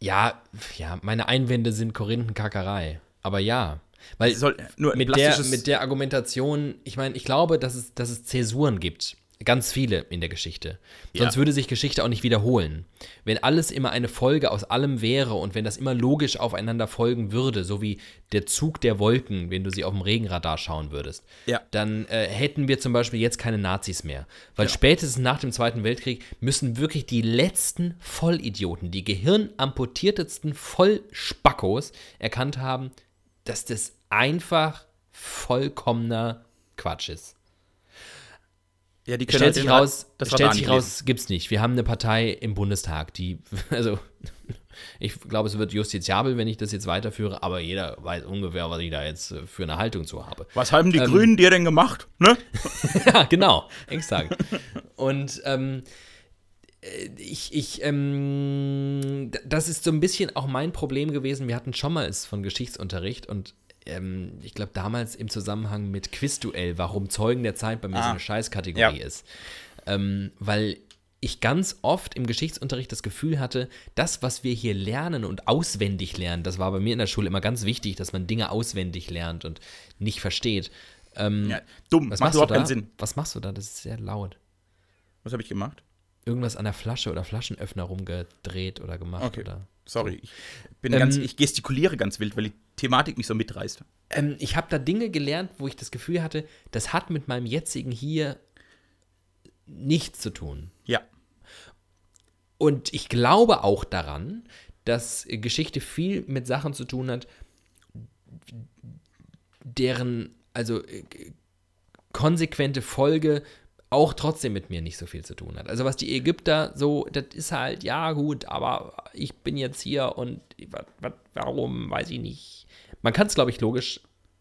Ja, ja, meine Einwände sind Korinthenkackerei. Aber ja. Weil soll nur mit der, mit der Argumentation, ich meine, ich glaube, dass es, dass es Zäsuren gibt. Ganz viele in der Geschichte. Sonst Ja. würde sich Geschichte auch nicht wiederholen. Wenn alles immer eine Folge aus allem wäre und wenn das immer logisch aufeinander folgen würde, so wie der Zug der Wolken, wenn du sie auf dem Regenradar schauen würdest, Ja. dann äh, hätten wir zum Beispiel jetzt keine Nazis mehr. Weil spätestens nach dem Zweiten Weltkrieg müssen wirklich die letzten Vollidioten, die gehirnamputiertesten Vollspackos erkannt haben, dass das einfach vollkommener Quatsch ist. Ja, die können Stellt halt sich raus, das stellt sich nicht raus, gibt's nicht. Wir haben eine Partei im Bundestag, die, also, ich glaube, es wird justiziabel, wenn ich das jetzt weiterführe, aber jeder weiß ungefähr, was ich da jetzt für eine Haltung zu habe. Was haben die Ähm, Grünen dir denn gemacht? Ne? ja, genau, exakt. Und ähm, äh, ich, ich, ähm, das ist so ein bisschen auch mein Problem gewesen. Wir hatten schon mal es von Geschichtsunterricht und ähm, ich glaube damals im Zusammenhang mit Quizduell, warum Zeugen der Zeit bei mir so Ah. eine Scheißkategorie Ja. ist. Ähm, weil ich ganz oft im Geschichtsunterricht das Gefühl hatte, das, was wir hier lernen und auswendig lernen, das war bei mir in der Schule immer ganz wichtig, dass man Dinge auswendig lernt und nicht versteht. Ähm, Ja, dumm, was macht machst du überhaupt da? keinen Sinn. Was machst du da? Das ist sehr laut. Was habe ich gemacht? Irgendwas an der Flasche oder Flaschenöffner rumgedreht oder gemacht Okay. oder. Sorry, ich bin Ähm, ganz, ich gestikuliere ganz wild, weil die Thematik mich so mitreißt. Ähm, ich habe da Dinge gelernt, wo ich das Gefühl hatte, das hat mit meinem jetzigen Hier nichts zu tun. Ja, Und ich glaube auch daran, dass Geschichte viel mit Sachen zu tun hat, deren, also äh, konsequente Folge auch trotzdem mit mir nicht so viel zu tun hat. Also was die Ägypter so, das ist halt, ja gut, aber ich bin jetzt hier und wa- wa- warum, weiß ich nicht. Man kann es, glaube ich, logisch,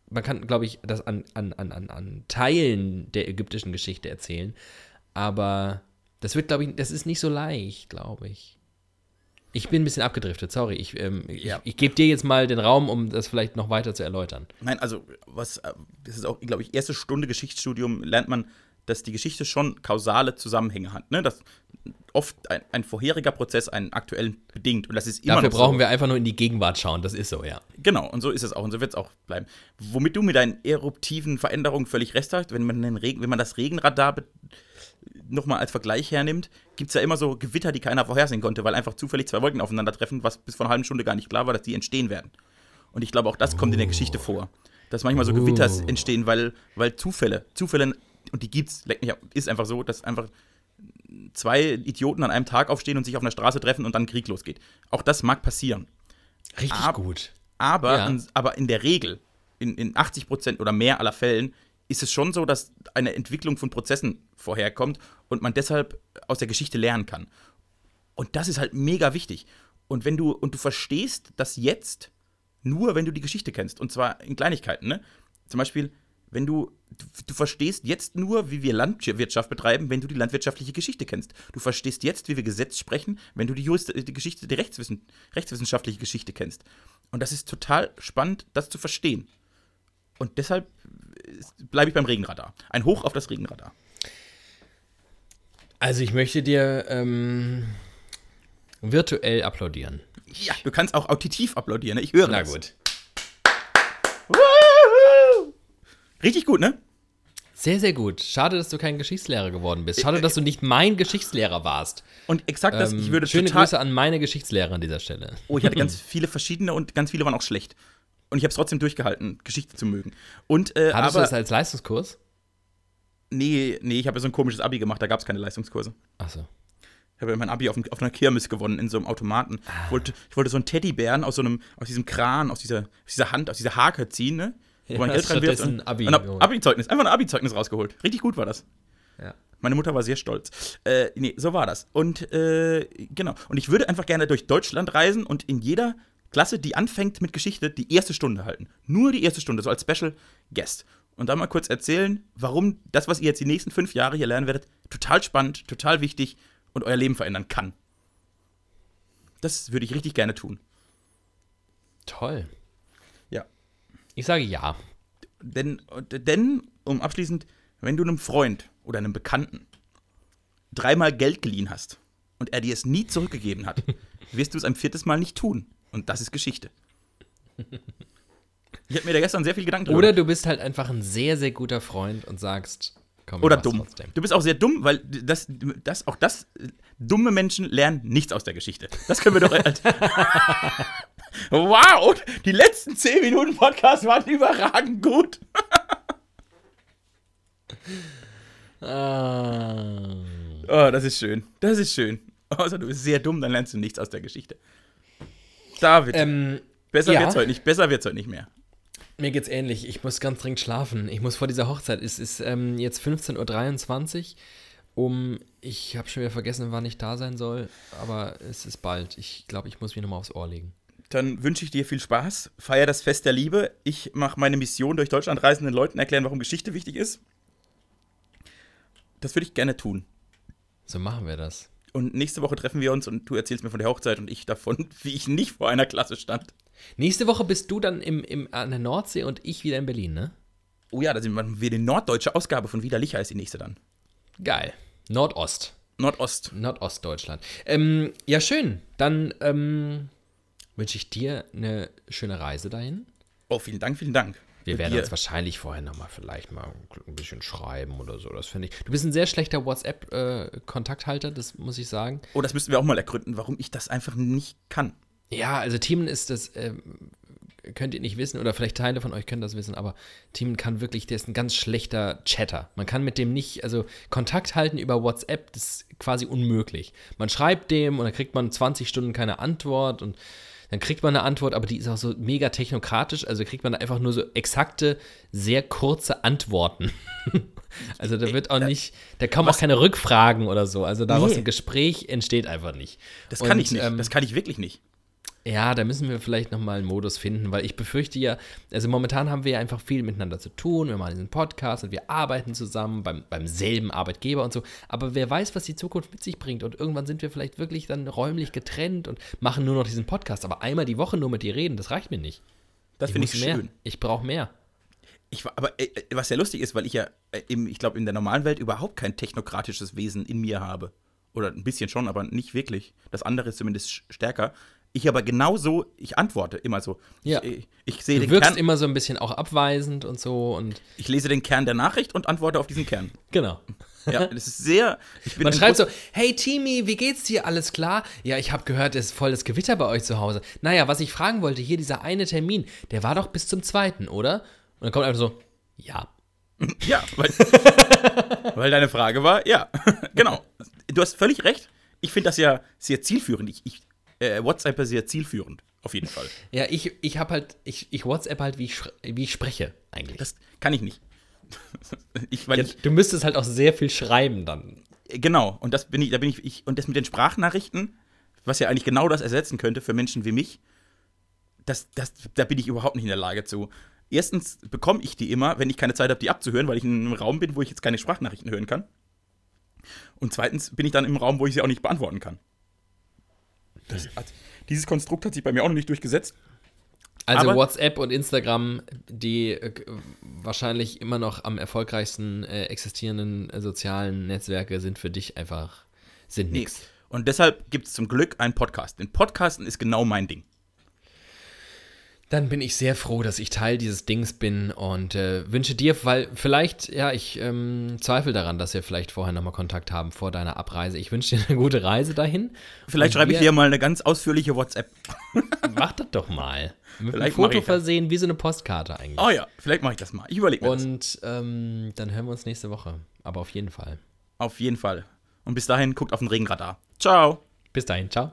man kann, glaube ich, das an, an, an, an, an Teilen der ägyptischen Geschichte erzählen, aber Das wird, glaube ich, das ist nicht so leicht, glaube ich. Ich bin ein bisschen abgedriftet, sorry. Ich, ähm, Ja. ich, ich gebe dir jetzt mal den Raum, um das vielleicht noch weiter zu erläutern. Nein, also, was, äh, das ist auch, glaube ich, erste Stunde Geschichtsstudium lernt man, dass die Geschichte schon kausale Zusammenhänge hat. Ne? Dass oft ein, ein vorheriger Prozess einen aktuellen bedingt. Und das ist immer Dafür noch brauchen so. wir einfach nur in die Gegenwart schauen, das ist so, ja. Genau, und so ist es auch und so wird es auch bleiben. Womit du mit deinen eruptiven Veränderungen völlig recht hast, wenn man, den Regen, wenn man das Regenradar nochmal als Vergleich hernimmt, gibt es ja immer so Gewitter, die keiner vorhersehen konnte, weil einfach zufällig zwei Wolken aufeinandertreffen, was bis vor einer halben Stunde gar nicht klar war, dass die entstehen werden. Und ich glaube, auch das kommt in der Geschichte vor. Dass manchmal so Gewitter Oh. entstehen, weil, weil Zufälle, Zufälle, und die gibt's, leck mich ab, ist einfach so, dass einfach zwei Idioten an einem Tag aufstehen und sich auf einer Straße treffen und dann Krieg losgeht. Auch das mag passieren. Richtig Ab- gut. Aber, Ja. in, aber in der Regel, in, in 80 Prozent oder mehr aller Fällen, ist es schon so, dass eine Entwicklung von Prozessen vorherkommt und man deshalb aus der Geschichte lernen kann. Und das ist halt mega wichtig. Und wenn du, und du verstehst das jetzt nur, wenn du die Geschichte kennst. Und zwar in Kleinigkeiten, ne? Zum Beispiel, wenn du, du, du verstehst jetzt nur, wie wir Landwirtschaft betreiben, wenn du die landwirtschaftliche Geschichte kennst. Du verstehst jetzt, wie wir Gesetz sprechen, wenn du die, Jurist, die Geschichte, die Rechtswissen, rechtswissenschaftliche Geschichte kennst. Und das ist total spannend, das zu verstehen. Und deshalb bleibe ich beim Regenradar. Ein Hoch auf das Regenradar. Also ich möchte dir ähm, virtuell applaudieren. Ja, du kannst auch auditiv applaudieren, ne? Ich höre Na das. gut. Richtig gut, ne? Sehr, sehr gut. Schade, dass du kein Geschichtslehrer geworden bist. Schade, dass du nicht mein Geschichtslehrer warst. Und exakt das, Ähm, ich würde schöne total. Grüße an meine Geschichtslehrer an dieser Stelle. Oh, ich hatte ganz viele verschiedene und ganz viele waren auch schlecht. Und ich habe es trotzdem durchgehalten, Geschichte zu mögen. Und, äh, Hattest du aber, das als Leistungskurs? nee, nee, ich habe ja so ein komisches Abi gemacht, da gab es keine Leistungskurse. Achso. Ich habe ja mein Abi auf, auf einer Kirmes gewonnen, in so einem Automaten. Ich, wollte, ich wollte so einen Teddybären aus so einem, aus diesem Kran, aus dieser, aus dieser Hand, aus dieser Hake ziehen, ne? Wo Ja, man Geld reinwirft und, Abi geholt. Abi-Zeugnis, einfach ein Abi-Zeugnis rausgeholt. Richtig gut war das. Ja. Meine Mutter war sehr stolz. Äh, nee, so war das. Und äh, genau. Und ich würde einfach gerne durch Deutschland reisen und in jeder Klasse, die anfängt mit Geschichte, die erste Stunde halten. Nur die erste Stunde, so als Special Guest. Und dann mal kurz erzählen, warum das, was ihr jetzt die nächsten fünf Jahre hier lernen werdet, total spannend, total wichtig und euer Leben verändern kann. Das würde ich richtig gerne tun. Toll. Ich sage ja. Denn, denn, um abschließend, wenn du einem Freund oder einem Bekannten dreimal Geld geliehen hast und er dir es nie zurückgegeben hat, wirst du es ein viertes Mal nicht tun. Und das ist Geschichte. Ich habe mir da gestern sehr viel Gedanken drüber Oder du bist halt einfach ein sehr, sehr guter Freund und sagst, komm, Oder dumm. trotzdem. Du bist auch sehr dumm, weil das, das auch das, dumme Menschen lernen nichts aus der Geschichte. Das können wir doch. wow, die letzten 10 Minuten Podcast waren überragend gut. Ah. Oh, das ist schön. Das ist schön. Außer du bist sehr dumm, dann lernst du nichts aus der Geschichte. David, Ähm, besser ja. wird's heute nicht. Besser wird's heute nicht mehr. Mir geht's ähnlich. Ich muss ganz dringend schlafen. Ich muss vor dieser Hochzeit. Es ist ähm, jetzt 15.23 Uhr. Um, ich habe schon wieder vergessen, wann ich da sein soll, aber es ist bald. Ich glaube, ich muss mich nochmal aufs Ohr legen. Dann wünsche ich dir viel Spaß. Feier das Fest der Liebe. Ich mache meine Mission durch Deutschland reisenden Leuten erklären, warum Geschichte wichtig ist. Das würde ich gerne tun. So machen wir das. Und nächste Woche treffen wir uns und du erzählst mir von der Hochzeit und ich davon, wie ich nicht vor einer Klasse stand. Nächste Woche bist du dann im, im, an der Nordsee und ich wieder in Berlin, ne? Oh ja, da sind wir die norddeutsche Ausgabe von Widerlicher ist die nächste dann. Geil. Nordost. Nordost. Nordostdeutschland. Ähm, ja, schön. Dann ähm, wünsche ich dir eine schöne Reise dahin. Oh, vielen Dank, vielen Dank. Wir werden dir- uns wahrscheinlich vorher nochmal vielleicht mal ein bisschen schreiben oder so. Das finde ich. Du bist ein sehr schlechter WhatsApp-Kontakthalter, das muss ich sagen. Oh, das müssten wir auch mal ergründen, warum ich das einfach nicht kann. Ja, also Teamen ist das, ähm, könnt ihr nicht wissen, oder vielleicht Teile von euch können das wissen, aber Teamen kann wirklich, der ist ein ganz schlechter Chatter. Man kann mit dem nicht, also Kontakt halten über WhatsApp, das ist quasi unmöglich. Man schreibt dem und dann kriegt man 20 Stunden keine Antwort und dann kriegt man eine Antwort, aber die ist auch so mega technokratisch, also kriegt man einfach nur so exakte, sehr kurze Antworten. also da wird auch nicht, da kommen auch keine Rückfragen oder so, also daraus Nee. ein Gespräch entsteht einfach nicht. Das kann Und, ich nicht. ähm, das kann ich wirklich nicht. Ja, da müssen wir vielleicht nochmal einen Modus finden, weil ich befürchte ja, also momentan haben wir ja einfach viel miteinander zu tun. Wir machen diesen Podcast und wir arbeiten zusammen beim, beim selben Arbeitgeber und so. Aber wer weiß, was die Zukunft mit sich bringt. Und irgendwann sind wir vielleicht wirklich dann räumlich getrennt und machen nur noch diesen Podcast. Aber einmal die Woche nur mit dir reden, das reicht mir nicht. Das finde ich mehr. schön. Ich brauche mehr. Ich, aber äh, was ja lustig ist, weil ich ja, äh, im, ich glaube, in der normalen Welt überhaupt kein technokratisches Wesen in mir habe. Oder ein bisschen schon, aber nicht wirklich. Das andere ist zumindest stärker. Ich aber genauso, ich antworte immer so. Ja. Ich, ich sehe Du den wirkst Kern, immer so ein bisschen auch abweisend und so und ich lese den Kern der Nachricht und antworte auf diesen Kern. genau. Ja, das ist sehr. Ich bin Man schreibt so, hey Timi, wie geht's dir? Alles klar? Ja, ich habe gehört, es ist voll das Gewitter bei euch zu Hause. Naja, was ich fragen wollte, hier dieser eine Termin, der war doch bis zum zweiten, oder? Und dann kommt einfach so, ja. Ja, weil, weil deine Frage war, ja, genau. Du hast völlig recht. Ich finde das ja sehr zielführend. Ich, ich äh, WhatsApp sehr zielführend, auf jeden Fall. Ja, ich, ich habe halt, ich, ich WhatsApp halt, wie ich, wie ich spreche, eigentlich. Das kann ich nicht. Ich, ja, ich, du müsstest halt auch sehr viel schreiben dann. genau, und das bin ich, da bin ich, ich, und das mit den Sprachnachrichten, was ja eigentlich genau das ersetzen könnte für Menschen wie mich, das, das, da bin ich überhaupt nicht in der Lage zu. Erstens bekomme ich die immer, wenn ich keine Zeit habe, die abzuhören, weil ich in einem Raum bin, wo ich jetzt keine Sprachnachrichten hören kann. Und zweitens bin ich dann im Raum, wo ich sie auch nicht beantworten kann. Das dieses Konstrukt hat sich bei mir auch noch nicht durchgesetzt. Also Aber- WhatsApp und Instagram, die äh, wahrscheinlich immer noch am erfolgreichsten äh, existierenden äh, sozialen Netzwerke sind für dich einfach, sind Nee. nix. Und deshalb gibt es zum Glück einen Podcast. Denn Podcasten ist genau mein Ding. Dann bin ich sehr froh, dass ich Teil dieses Dings bin und äh, wünsche dir, weil vielleicht, ja, ich ähm, zweifle daran, dass wir vielleicht vorher nochmal Kontakt haben vor deiner Abreise. Ich wünsche dir eine gute Reise dahin. Vielleicht schreibe ich dir mal eine ganz ausführliche WhatsApp. Mach das doch mal. Mit einem Vielleicht mach Foto versehen, wie so eine Postkarte eigentlich. Oh ja, vielleicht mache ich das mal. Ich überlege mir das. und ähm, dann hören wir uns nächste Woche. Aber auf jeden Fall. Auf jeden Fall. Und bis dahin, guckt auf den Regenradar. Ciao. Bis dahin, ciao.